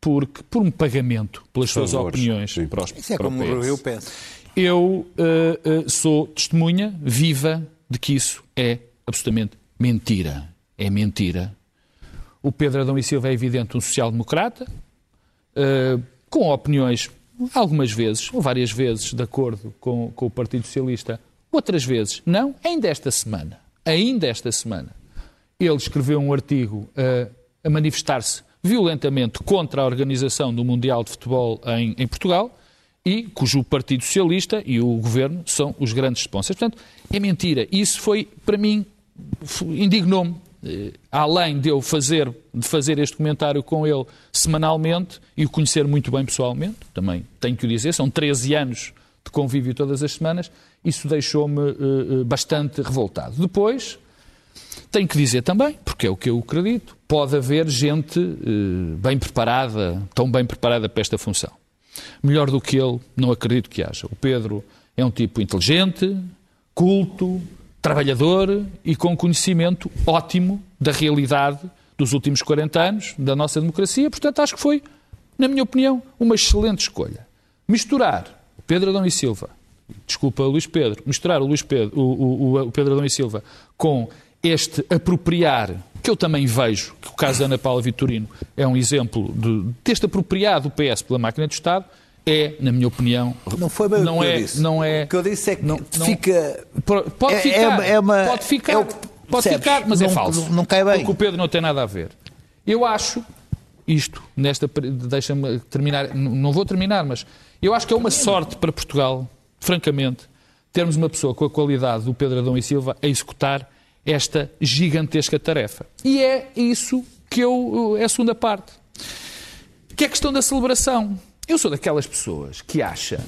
porque, por um pagamento pelas suas Favores, opiniões sim. para, os, Isso é para o como PS. eu penso. Eu eh, eh, sou testemunha viva de que isso é absolutamente mentira. É mentira. O Pedro Adão e Silva é evidente um social-democrata, eh, com opiniões, algumas vezes, ou várias vezes, de acordo com, com o Partido Socialista, outras vezes não. Ainda esta semana, ainda esta semana, ele escreveu um artigo eh, a manifestar-se violentamente contra a organização do Mundial de Futebol em, em Portugal e cujo Partido Socialista e o Governo são os grandes sponsors. Portanto, é mentira. Isso foi, para mim, indignou-me. Eh, Além de eu fazer, de fazer este comentário com ele semanalmente e o conhecer muito bem pessoalmente, também tenho que o dizer, são 13 anos de convívio todas as semanas, isso deixou-me eh, eh, bastante revoltado. Depois, tenho que dizer também, porque é o que eu acredito, pode haver gente eh, bem preparada, tão bem preparada para esta função. Melhor do que ele, não acredito que haja. O Pedro é um tipo inteligente, culto, trabalhador e com conhecimento ótimo da realidade dos últimos 40 anos da nossa democracia. Portanto, acho que foi, na minha opinião, uma excelente escolha. Misturar Pedro Adão e Silva, desculpa, Luís Pedro, misturar o, Luís Pedro, o, o- o Pedro Adão e Silva com este apropriar, que eu também vejo, que o caso da Ana Paula Vitorino é um exemplo de, deste apropriar do PS pela máquina do Estado, é, na minha opinião, Não foi bem não o que é, eu disse. Não é, O que eu disse é que não- fica. Pode É- é ficar, uma- é uma- pode ficar, é o- pode percebes? ficar, mas é Não- falso. não- cai bem. Porque o Pedro não tem nada a ver. Eu acho isto, nesta, deixa-me terminar, não vou terminar, mas eu acho que é uma sorte para Portugal francamente, termos uma pessoa com a qualidade do Pedro Adão e Silva a executar esta gigantesca tarefa. E é isso que eu, é a segunda parte. Que é a questão da celebração. Eu sou daquelas pessoas que acham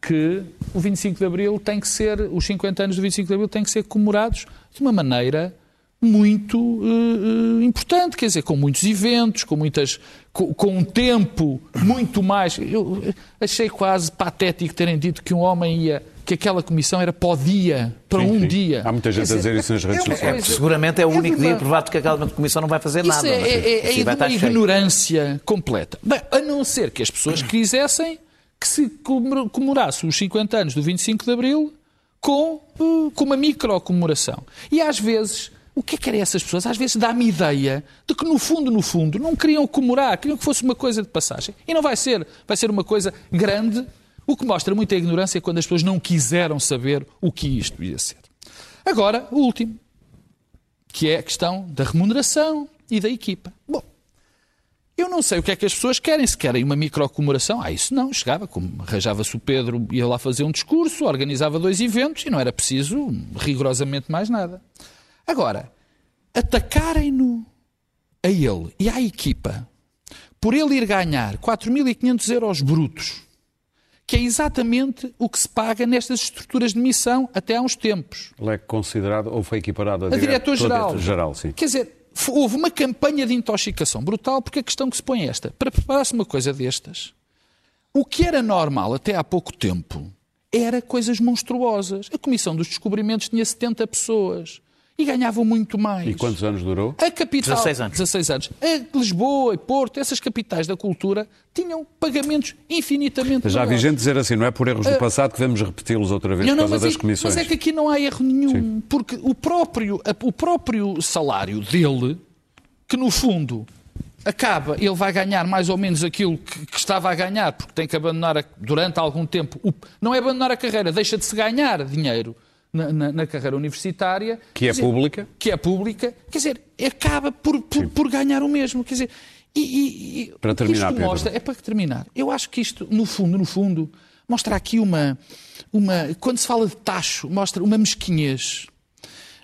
que o 25 de Abril tem que ser, os 50 anos do 25 de Abril têm que ser comemorados de uma maneira muito uh, importante, quer dizer, com muitos eventos, com muitas, com, com, um tempo muito mais. Eu achei quase patético terem dito que um homem ia, que aquela comissão era para o dia, para sim, um sim. dia. Há muita gente dizer, a dizer isso nas redes é sociais. É, seguramente é o é único dia provado que aquela comissão não vai fazer isso nada. É, é, é, é uma ignorância completa. Bem, a não ser que as pessoas quisessem que se comemorasse os 50 anos do 25 de Abril com, com uma micro-comemoração. E às vezes o que é que eram essas pessoas? Às vezes dá-me ideia de que, no fundo, no fundo, não queriam comemorar, queriam que fosse uma coisa de passagem. E não vai ser. Vai ser uma coisa grande, o que mostra muita ignorância quando as pessoas não quiseram saber o que isto ia ser. Agora, o último, que é a questão da remuneração e da equipa. Bom, eu não sei o que é que as pessoas querem. Se querem uma microcomemoração, ah, isso não. Chegava, como arranjava-se o Pedro, ia lá fazer um discurso, organizava dois eventos e não era preciso rigorosamente mais nada. Agora, atacarem-no a ele e à equipa por ele ir ganhar 4.500 euros brutos, que é exatamente o que se paga nestas estruturas de missão até há uns tempos. Ele é considerado, ou foi equiparado a, a diretor-geral. Geral, sim. Quer dizer, houve uma campanha de intoxicação brutal, porque a questão que se põe é esta. Para preparar-se uma coisa destas, o que era normal até há pouco tempo era coisas monstruosas. A Comissão dos Descobrimentos tinha 70 pessoas e ganhavam muito mais. E quantos anos durou? A capital, 16 anos. 16 anos. A Lisboa e Porto, essas capitais da cultura, tinham pagamentos infinitamente Já vi gente dizer assim, não é por erros do ah, passado que vamos repeti-los outra vez não, por causa das é, comissões. Mas é que aqui não há erro nenhum, Sim. porque o próprio, o próprio salário dele, que no fundo acaba, ele vai ganhar mais ou menos aquilo que, que estava a ganhar, porque tem que abandonar a, durante algum tempo, o, não é abandonar a carreira, deixa de se ganhar dinheiro na, na, na, carreira universitária. Que é dizer, pública. Que é pública. Quer dizer, acaba por, por, por ganhar o mesmo. Quer dizer, e, e, para terminar, isto mostra, é para terminar. Eu acho que isto, no fundo, no fundo, mostra aqui uma, uma. Quando se fala de tacho, mostra uma mesquinhez,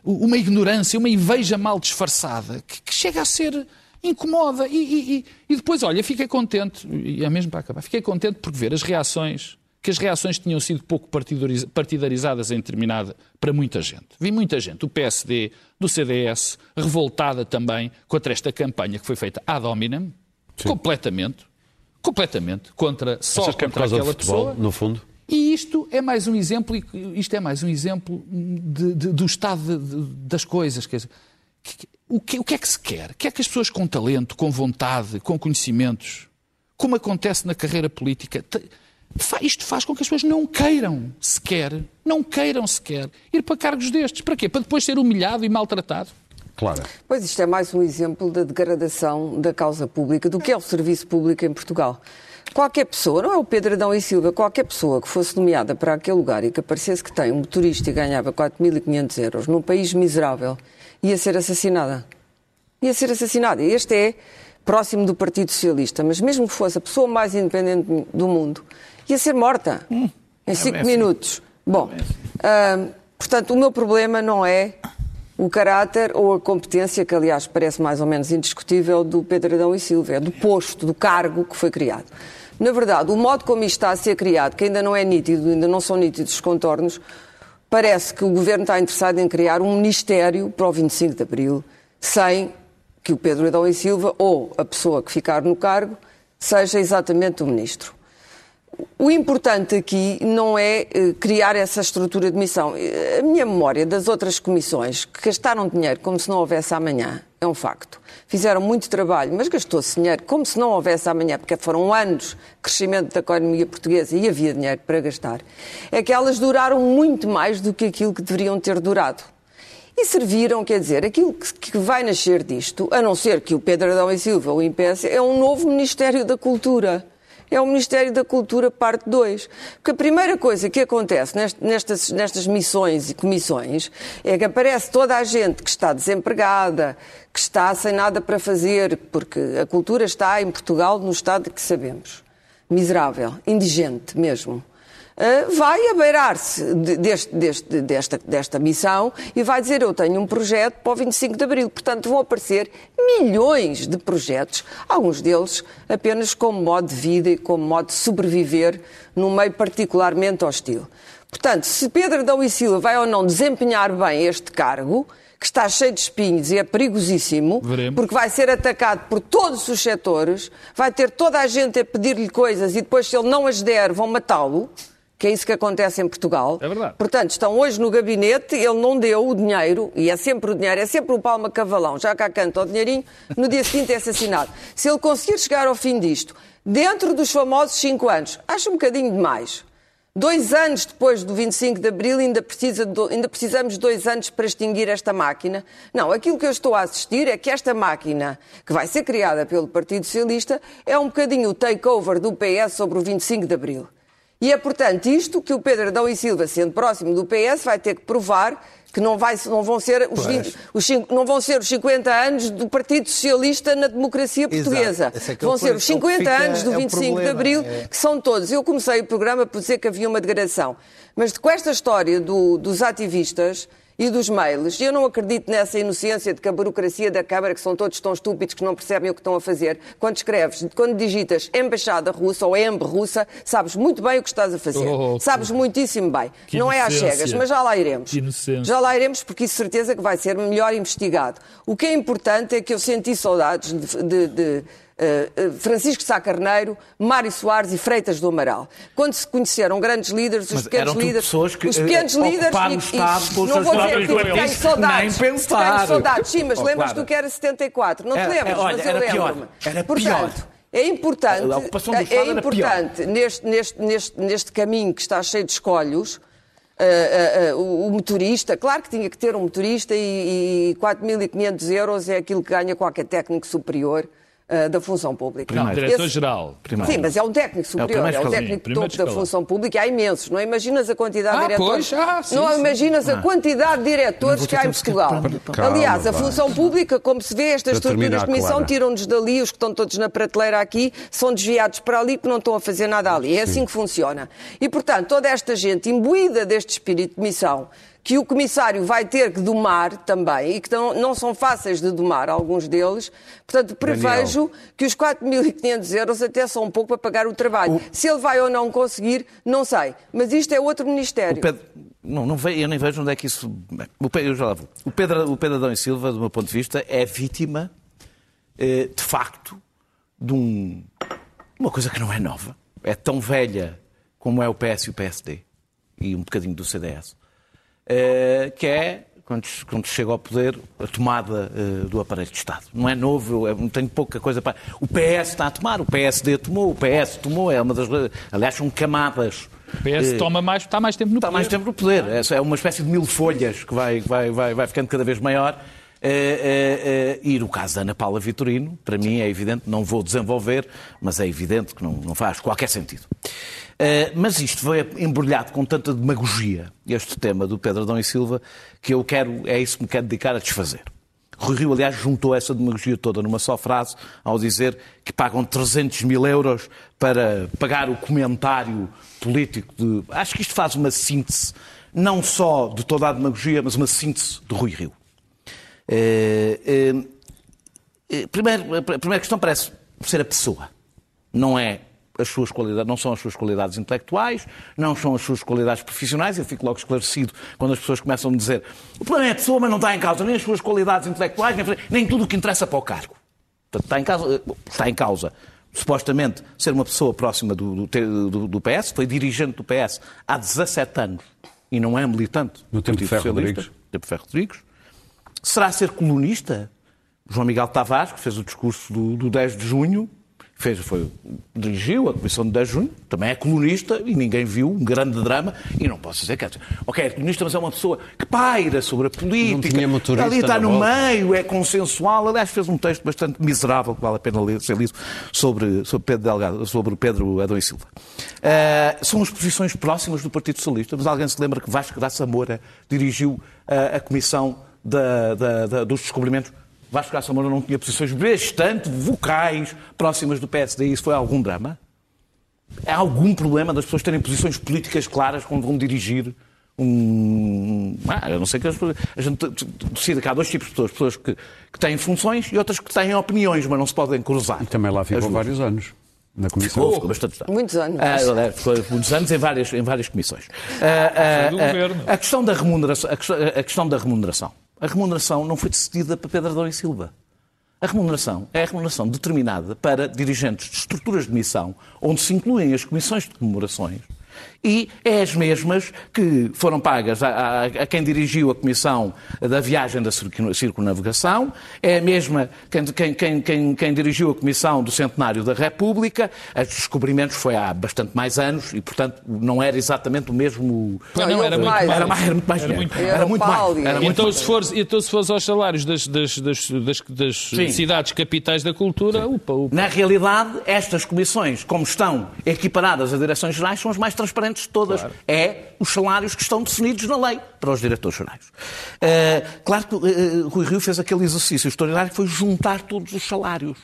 uma ignorância, uma inveja mal disfarçada, que, que chega a ser incomoda. E, e, e, depois, olha, fiquei contente, e é mesmo para acabar, fiquei contente por ver as reações que as reações tinham sido pouco partidarizadas em determinada para muita gente. Vi muita gente, do PSD, do CDS, revoltada também contra esta campanha que foi feita ad hominem, Sim. completamente, completamente, contra só Achas contra que é por causa aquela do futebol, pessoa. no fundo? E isto é mais um exemplo, isto é mais um exemplo de, de, do estado de, das coisas. Quer dizer, o, que, o que é que se quer? Quer que as pessoas com talento, com vontade, com conhecimentos, como acontece na carreira política, isto faz com que as pessoas não queiram sequer, não queiram sequer ir para cargos destes. Para quê? Para depois ser humilhado e maltratado? Claro. Pois isto é mais um exemplo da degradação da causa pública, do que é o serviço público em Portugal. Qualquer pessoa, não é o Pedro Adão e Silva, qualquer pessoa que fosse nomeada para aquele lugar e que aparecesse que tem um motorista e ganhava 4.500 euros num país miserável, ia ser assassinada. Ia ser assassinada. Este é próximo do Partido Socialista, mas mesmo que fosse a pessoa mais independente do mundo, ia ser morta hum, em é cinco minutos. Bom, portanto, o meu problema não é o caráter ou a competência, que aliás parece mais ou menos indiscutível, do Pedro Adão e Silva, é do posto, do cargo que foi criado. Na verdade, o modo como isto está a ser criado, que ainda não é nítido, ainda não são nítidos os contornos, parece que o Governo está interessado em criar um Ministério para o 25 de Abril, sem que o Pedro Adão e Silva ou a pessoa que ficar no cargo seja exatamente o Ministro. O importante aqui não é eh, criar essa estrutura de missão. A minha memória das outras comissões que gastaram dinheiro como se não houvesse amanhã é um facto. Fizeram muito trabalho, mas gastou-se dinheiro como se não houvesse amanhã, porque foram anos de crescimento da economia portuguesa e havia dinheiro para gastar. É que elas duraram muito mais do que aquilo que deveriam ter durado. E serviram, quer dizer, aquilo que vai nascer disto, a não ser que o Pedro Adão e Silva o impeça, é um novo Ministério da Cultura é o Ministério da Cultura, parte 2. Porque a primeira coisa que acontece nestas, nestas missões e comissões é que aparece toda a gente que está desempregada, que está sem nada para fazer, porque a cultura está em Portugal no estado que sabemos. Miserável, indigente mesmo. Uh, vai abeirar-se de, deste, deste, desta, desta missão e vai dizer eu tenho um projeto para o 25 de Abril. Portanto, vão aparecer milhões de projetos, alguns deles apenas como modo de vida e como modo de sobreviver num meio particularmente hostil. Portanto, se Pedro Adão e Silva vai ou não desempenhar bem este cargo, que está cheio de espinhos e é perigosíssimo, Veremos. porque vai ser atacado por todos os setores, vai ter toda a gente a pedir-lhe coisas e depois, se ele não as der, vão matá-lo, que é isso que acontece em Portugal. É verdade. Portanto, estão hoje no gabinete, ele não deu o dinheiro, e é sempre o dinheiro, é sempre o palma cavalão, já cá canta o dinheirinho, no dia seguinte é assassinado. Se ele conseguir chegar ao fim disto, dentro dos famosos cinco anos, acho um bocadinho demais. Dois anos depois do 25 de Abril, ainda, precisa ainda precisamos de dois anos para extinguir esta máquina. Não, aquilo que eu estou a assistir é que esta máquina, que vai ser criada pelo Partido Socialista, é um bocadinho o takeover do PS sobre o 25 de Abril. E é, portanto, isto que o Pedro Adão e Silva, sendo próximo do PS, vai ter que provar que não, vai, não, vão ser os, 20, os, não vão ser os 50 anos do Partido Socialista na democracia portuguesa. É é vão ser os problema. 50 Fica- anos do é o 25 de problema, Abril, é. que são todos. Eu comecei o programa por dizer que havia uma degradação. Mas com esta história do- dos ativistas e dos mails, eu não acredito nessa inocência de que a burocracia da Câmara, que são todos tão estúpidos que não percebem o que estão a fazer. Quando escreves, quando digitas Embaixada Russa ou Emb Russa, sabes muito bem o que estás a fazer. Oh, sabes muitíssimo bem. Que não é às inocência. cegas, mas já lá iremos. Já lá iremos porque isso certeza que vai ser melhor investigado. O que é importante é que eu senti saudades de, de- de, Francisco Sá Carneiro, Mário Soares e Freitas do Amaral. Quando se conheceram grandes líderes, os pequenos líderes, que, os eh, pequenos líderes ocuparam e- o Estado e, não vou dizer que tenho saudades, nem pensar. tenho saudades, sim, mas Oh, lembras-te claro. do que era 74, não te Era- lembras? olha, mas eu lembro-me. era Portanto, pior. é importante, é era importante neste, neste, neste, neste caminho que está cheio de escolhos, ah, ah, o, o motorista, claro que tinha que ter um motorista e, e 4.500 euros é aquilo que ganha qualquer técnico superior ah, da função pública. Não, Primeiro. diretor-geral. Primeiro. Sim, mas é um técnico superior, primeiro é, um técnico Primeiro topo da função pública. Há imensos, não imaginas a quantidade Ah, de diretores. pois, ah, sim, não sim. imaginas a quantidade de diretores que há em Portugal. Aliás, a vai. função pública, como se vê, estas estruturas de comissão tiram-nos dali, os que estão todos na prateleira aqui são desviados para ali porque não estão a fazer nada ali. É assim que funciona. E, portanto, toda esta gente imbuída deste espírito de missão, que o comissário vai ter que domar também, e que não, não são fáceis de domar, alguns deles, portanto, prevejo que os 4.500 euros até são um pouco para pagar o trabalho. Se ele vai ou não conseguir, não sei. Mas isto é outro ministério. O Pedro, não, não ve- eu nem vejo onde é que isso. O Pedro, eu já lá vou. O Pedro, o Pedro Adão e Silva, do meu ponto de vista, é vítima, eh, de facto, de um- uma coisa que não é nova. É tão velha como é o PS e o PSD, e um bocadinho do CDS, que é, quando, quando chega ao poder, a tomada eh, do aparelho de Estado. Não é novo, eu eu tenho pouca coisa para. O PS está a tomar, o PSD tomou, o PS tomou, é uma das. Aliás, são camadas. O PS eh, toma mais, está mais tempo no Está poder. mais tempo no poder. É uma espécie de mil folhas que vai, vai, vai, vai ficando cada vez maior. Eh, eh, eh, e no caso da Ana Paula Vitorino, para mim é evidente, não vou desenvolver, mas é evidente que não, não faz qualquer sentido. Eh, mas isto foi embrulhado com tanta demagogia, este tema do Pedro Adão e Silva, que eu quero, é isso que me quero dedicar a desfazer. Rui Rio, aliás, juntou essa demagogia toda numa só frase ao dizer que pagam 300 mil euros para pagar o comentário político de. Acho que isto faz uma síntese, não só de toda a demagogia, mas uma síntese de Rui Rio. Eh, eh, eh, primeiro, a primeira questão parece ser a pessoa. Não é as suas qualidades, não são as suas qualidades intelectuais, não são as suas qualidades profissionais. Eu fico logo esclarecido quando as pessoas começam a dizer o problema é a pessoa, mas não está em causa nem as suas qualidades intelectuais, nem, nem tudo o que interessa para o cargo. Portanto, está em causa, está em causa supostamente ser uma pessoa próxima do, do, do- PS, foi dirigente do PS há 17 anos e não é militante No do tempo de Partido Ferro Socialista, Rodrigues. tempo de Ferro Rodrigues. Será ser colunista? João Miguel Tavares, que fez o discurso do, do 10 de junho, fez, foi, dirigiu a Comissão de 10 de junho, também é colunista e ninguém viu, um grande drama, e não posso dizer que é, ok, é colunista, mas é uma pessoa que paira sobre a política, ali está no volta. meio, é consensual, aliás fez um texto bastante miserável, que vale a pena ler, ser lido, sobre, sobre Pedro Delgado, sobre Pedro Adão e Silva. Ah, são as posições próximas do Partido Socialista, mas alguém se lembra que Vasco Graça Moura dirigiu ah, a Comissão da- da- da- dos Descobrimentos Vasco Graça Moura não tinha posições bastante vocais próximas do PSD e isso foi algum drama? há algum problema das pessoas terem posições políticas claras quando vão dirigir um. Ah, eu não sei que as pessoas- a gente decide que há dois tipos de pessoas: pessoas que, que têm funções e outras que têm opiniões, mas não se podem cruzar. E também lá ficou vários anos na Comissão. Ficou, ficou bastante tempo. Muitos anos. Ah, é, ficou muitos anos em várias, em várias comissões. Ah, ah, ah, a, questão da remuneração, a, questão, a questão da remuneração. A remuneração não foi decidida para Pedro Adão e Silva. A remuneração é a remuneração determinada para dirigentes de estruturas de missão, onde se incluem as comissões de comemorações, e é as mesmas que foram pagas a, a- a quem dirigiu a comissão da viagem da circun- circunnavegação, é a mesma quem, quem- quem- quem- quem dirigiu a comissão do centenário da República. Os descobrimentos foi há bastante mais anos e, portanto, não era exatamente o mesmo. Não, não, era muito mais. Era, mais, era muito mais Era muito mais. Era muito mais. Era Era muito Então mais. se, fores, então, se fores aos salários das, das, das, das, das cidades capitais da cultura, upa, upa. Na realidade, estas comissões, como estão equiparadas a direções gerais, são as mais transparentes todas. É os salários que estão definidos na lei para os diretores gerais. Eh, claro que eh, Rui Rio fez aquele exercício extraordinário que foi juntar todos os salários.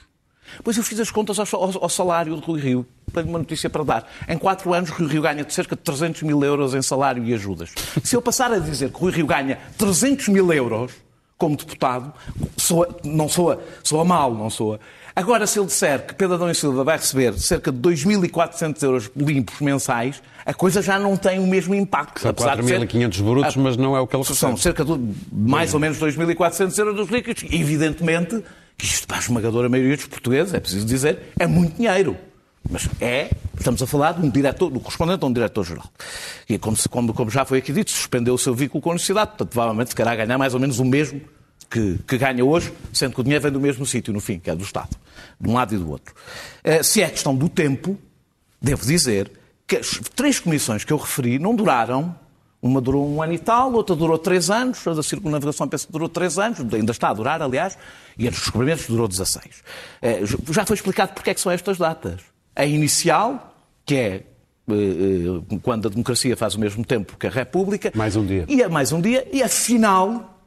Pois eu fiz as contas ao, ao- ao salário de Rui Rio. Tenho uma notícia para dar. Em quatro anos, Rui Rio ganha de cerca de 300 mil euros em salário e ajudas. Se eu passar a dizer que Rui Rio ganha 300 mil euros como deputado, soa- não soa, soa mal, não soa. Agora, se ele disser que Pedro Adão e Silva vai receber cerca de 2.400 euros limpos mensais, a coisa já não tem o mesmo impacto. São apesar de ser- 4.500 brutos, mas não é o que ele são recebe. cerca de mais ou menos 2.400 euros dos líquidos. Evidentemente que isto para a esmagadora maioria dos portugueses, é preciso dizer, é muito dinheiro. Mas é, estamos a falar de um diretor, do correspondente a um diretor-geral. E como, como- como já foi aqui dito, suspendeu o seu vínculo com a universidade, portanto, provavelmente ficará a ganhar mais ou menos o mesmo que, que ganha hoje, sendo que o dinheiro vem do mesmo sítio, no fim, que é do Estado, de um lado e do outro. Eh, Se é questão do tempo, devo dizer que as três comissões que eu referi não duraram. Uma durou um ano e tal, outra durou três anos, a da circunnavegação penso que durou três anos, ainda está a durar, aliás, e a dos descobrimentos durou 16. Eh, Já foi explicado porque é que são estas datas. A inicial, que é eh, quando a democracia faz o mesmo tempo que a República. Mais um dia. E a mais um dia. E a final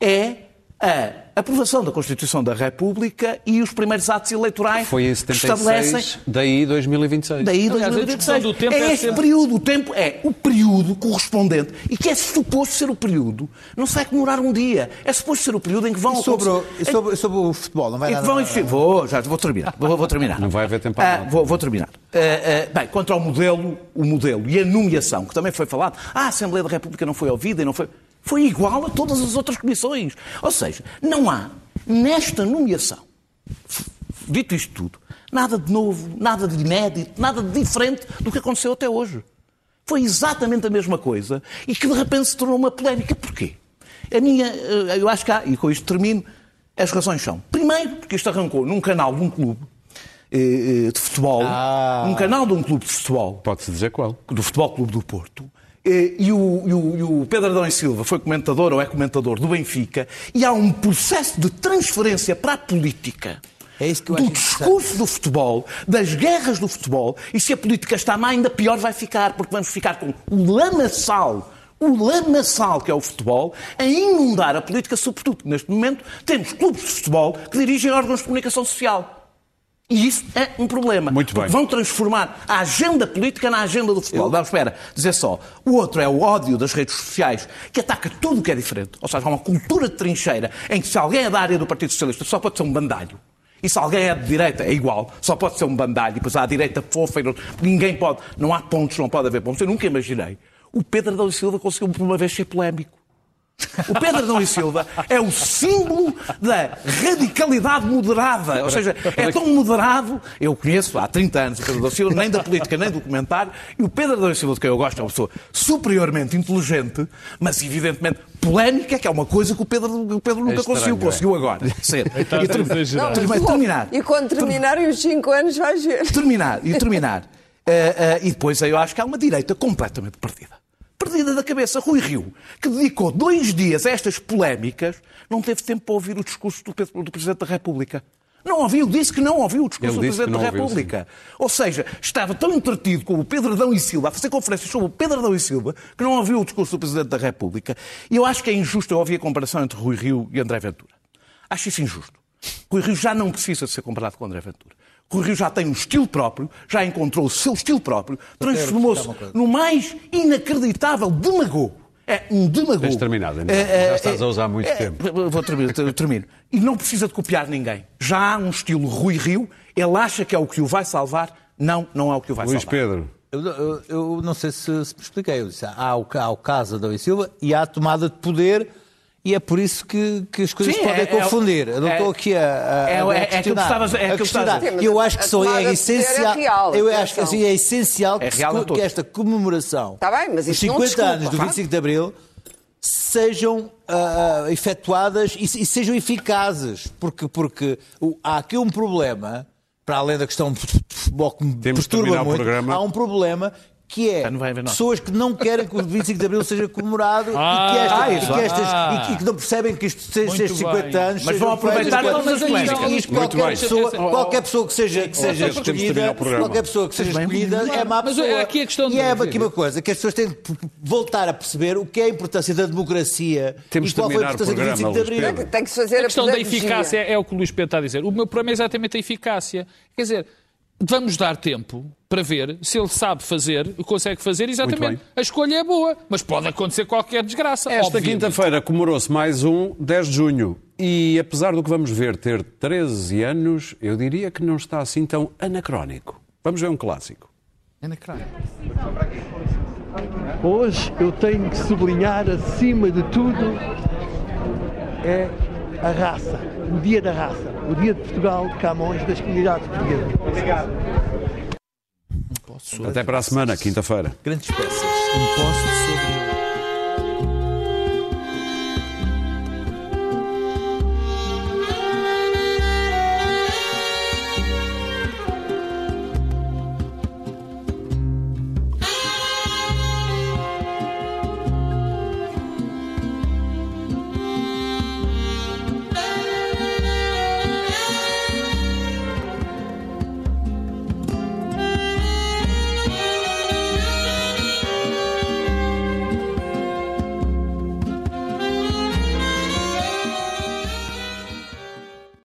é a aprovação da Constituição da República e os primeiros atos eleitorais Foi em que estabelecem 76, daí 2026. Daí Aliás, a 2026. discussão do tempo é é este sempre- período. O tempo é o período correspondente e que é suposto ser o período. Não se vai demorar um dia. É suposto ser o período em que vão E sobre, o- e sobre, sobre o futebol, não vai nada. vão existir. Vou, já vou terminar. Vou, vou terminar. Não vai haver tempo para Ah, vou, vou terminar. Ah, ah, bem, quanto ao modelo, o modelo e a nomeação, que também foi falado. Ah, a Assembleia da República não foi ouvida e não foi. Foi igual a todas as outras comissões. Ou seja, não há nesta nomeação, dito isto tudo, nada de novo, nada de inédito, nada de diferente do que aconteceu até hoje. Foi exatamente a mesma coisa e que de repente se tornou uma polémica. Porquê? A minha, eh, eu acho que há, e com isto termino, as razões são. Primeiro, porque isto arrancou num canal de um clube eh, eh, de futebol, Ah. num canal de um clube de futebol, Pode-se dizer qual? do Futebol Clube do Porto. Eh, E o, e o- e o Pedro Adão e Silva foi comentador ou é comentador do Benfica e há um processo de transferência para a política É isso que eu do acho discurso do futebol, das guerras do futebol, e se a política está má, ainda pior vai ficar, porque vamos ficar com o lamaçal, o lamaçal que é o futebol, a inundar a política, sobretudo neste momento temos clubes de futebol que dirigem órgãos de comunicação social. E isso é um problema. Muito bem. Vão transformar a agenda política na agenda do futebol. Não, espera, dizer só. O outro é o ódio das redes sociais, que ataca tudo o que é diferente. Ou seja, há uma cultura de trincheira em que se alguém é da área do Partido Socialista só pode ser um bandalho. E se alguém é de direita, é igual, só pode ser um bandalho. E depois há a direita fofa e não, ninguém pode. Não há pontos, não pode haver pontos. Eu nunca imaginei. O Pedro e Silva conseguiu por uma vez ser polémico. O Pedro Adão e Silva é o símbolo da radicalidade moderada. Ou seja, é tão moderado. Eu conheço há 30 anos o Pedro Adão e Silva, nem da política, nem do comentário. E o Pedro Adão e Silva, de quem eu gosto, é uma pessoa superiormente inteligente, mas evidentemente polémica, que é uma coisa que o Pedro, o Pedro nunca estranho, conseguiu. é. Conseguiu agora ser. Está a E ter- exagerar. terminar- terminar. E quando terminarem os 5 anos, vais ver. terminar e terminar. Eh, eh, e depois aí eu acho que há uma direita completamente perdida. Perdida da cabeça. Rui Rio, que dedicou dois dias a estas polémicas, não teve tempo para ouvir o discurso do, do Presidente da República. Não ouviu, disse que não ouviu o discurso do Presidente da não ouviu, República. Ou seja, estava tão entretido com o Pedro Adão e Silva, a fazer conferências sobre o Pedro Adão e Silva, que não ouviu o discurso do Presidente da República. E eu acho que é injusto eu ouvir a comparação entre Rui Rio e André Ventura. Acho isso injusto. Rui Rio já não precisa de ser comparado com André Ventura. Rui Rio já tem um estilo próprio, já encontrou o seu estilo próprio, transformou-se no mais inacreditável demagogo. É um demagogo. Tens terminado, ainda. É, é, Já estás a usar há muito é, tempo. Vou terminar, termino. E não precisa de copiar ninguém. Já há um estilo Rui Rio, ele acha que é o que o vai salvar. Não, não é o que o vai Luís salvar. Pedro. Eu, eu- eu não sei se, se me expliquei. Eu disse, há, o, há o caso da e Silva e há a tomada de poder e é por isso que, que as coisas Sim, podem é- é- confundir. Eu não é- estou aqui a, a, é- a é- é aquilo que questionar. estavas- é A questionar. Sim, Eu acho que só é é essencial. real, eu acho que assim, é essencial É que, real que esta comemoração Tá bem, mas dos isso não 50 desculpa, anos do claro. 25 de Abril sejam ah, ah, efetuadas e, e sejam eficazes, porque, porque há aqui um problema, para além da questão de futebol que me Temos perturba muito, há um problema que é pessoas que não querem que o 25 de Abril seja comemorado Ah, e, que esta- ah, e que estas- Ah. e que- e que não percebem que isto seja Muito 50 bem. anos. Mas vão aproveitar todas as Isto- polémicas. qualquer bem. pessoa, qualquer pessoa que seja, que seja escolhida, qualquer pessoa que seja Mas escolhida é má Mas pessoa. é aqui a questão e é aqui uma coisa, que as pessoas têm de voltar a perceber o que é a importância da democracia Temos e qual foi a terminar o importância do programa, 25 de Abril. Tem que se fazer A a, questão da eficácia é o que o Luís Pedro está a dizer. O meu problema é exatamente a eficácia. Quer dizer, vamos dar tempo para ver se ele sabe fazer, consegue fazer exatamente. A escolha é boa, mas pode acontecer qualquer desgraça. Esta quinta-feira comemorou-se mais um 10 de junho. E apesar do que vamos ver ter 13 anos, eu diria que não está assim tão anacrónico. Vamos ver um clássico. Na cara. Hoje eu tenho que sublinhar, acima de tudo, é a raça, o dia da raça, o dia de Portugal, de Camões, das comunidades portuguesas. Até para a semana, quinta-feira. Grandes peças. Imposto sobre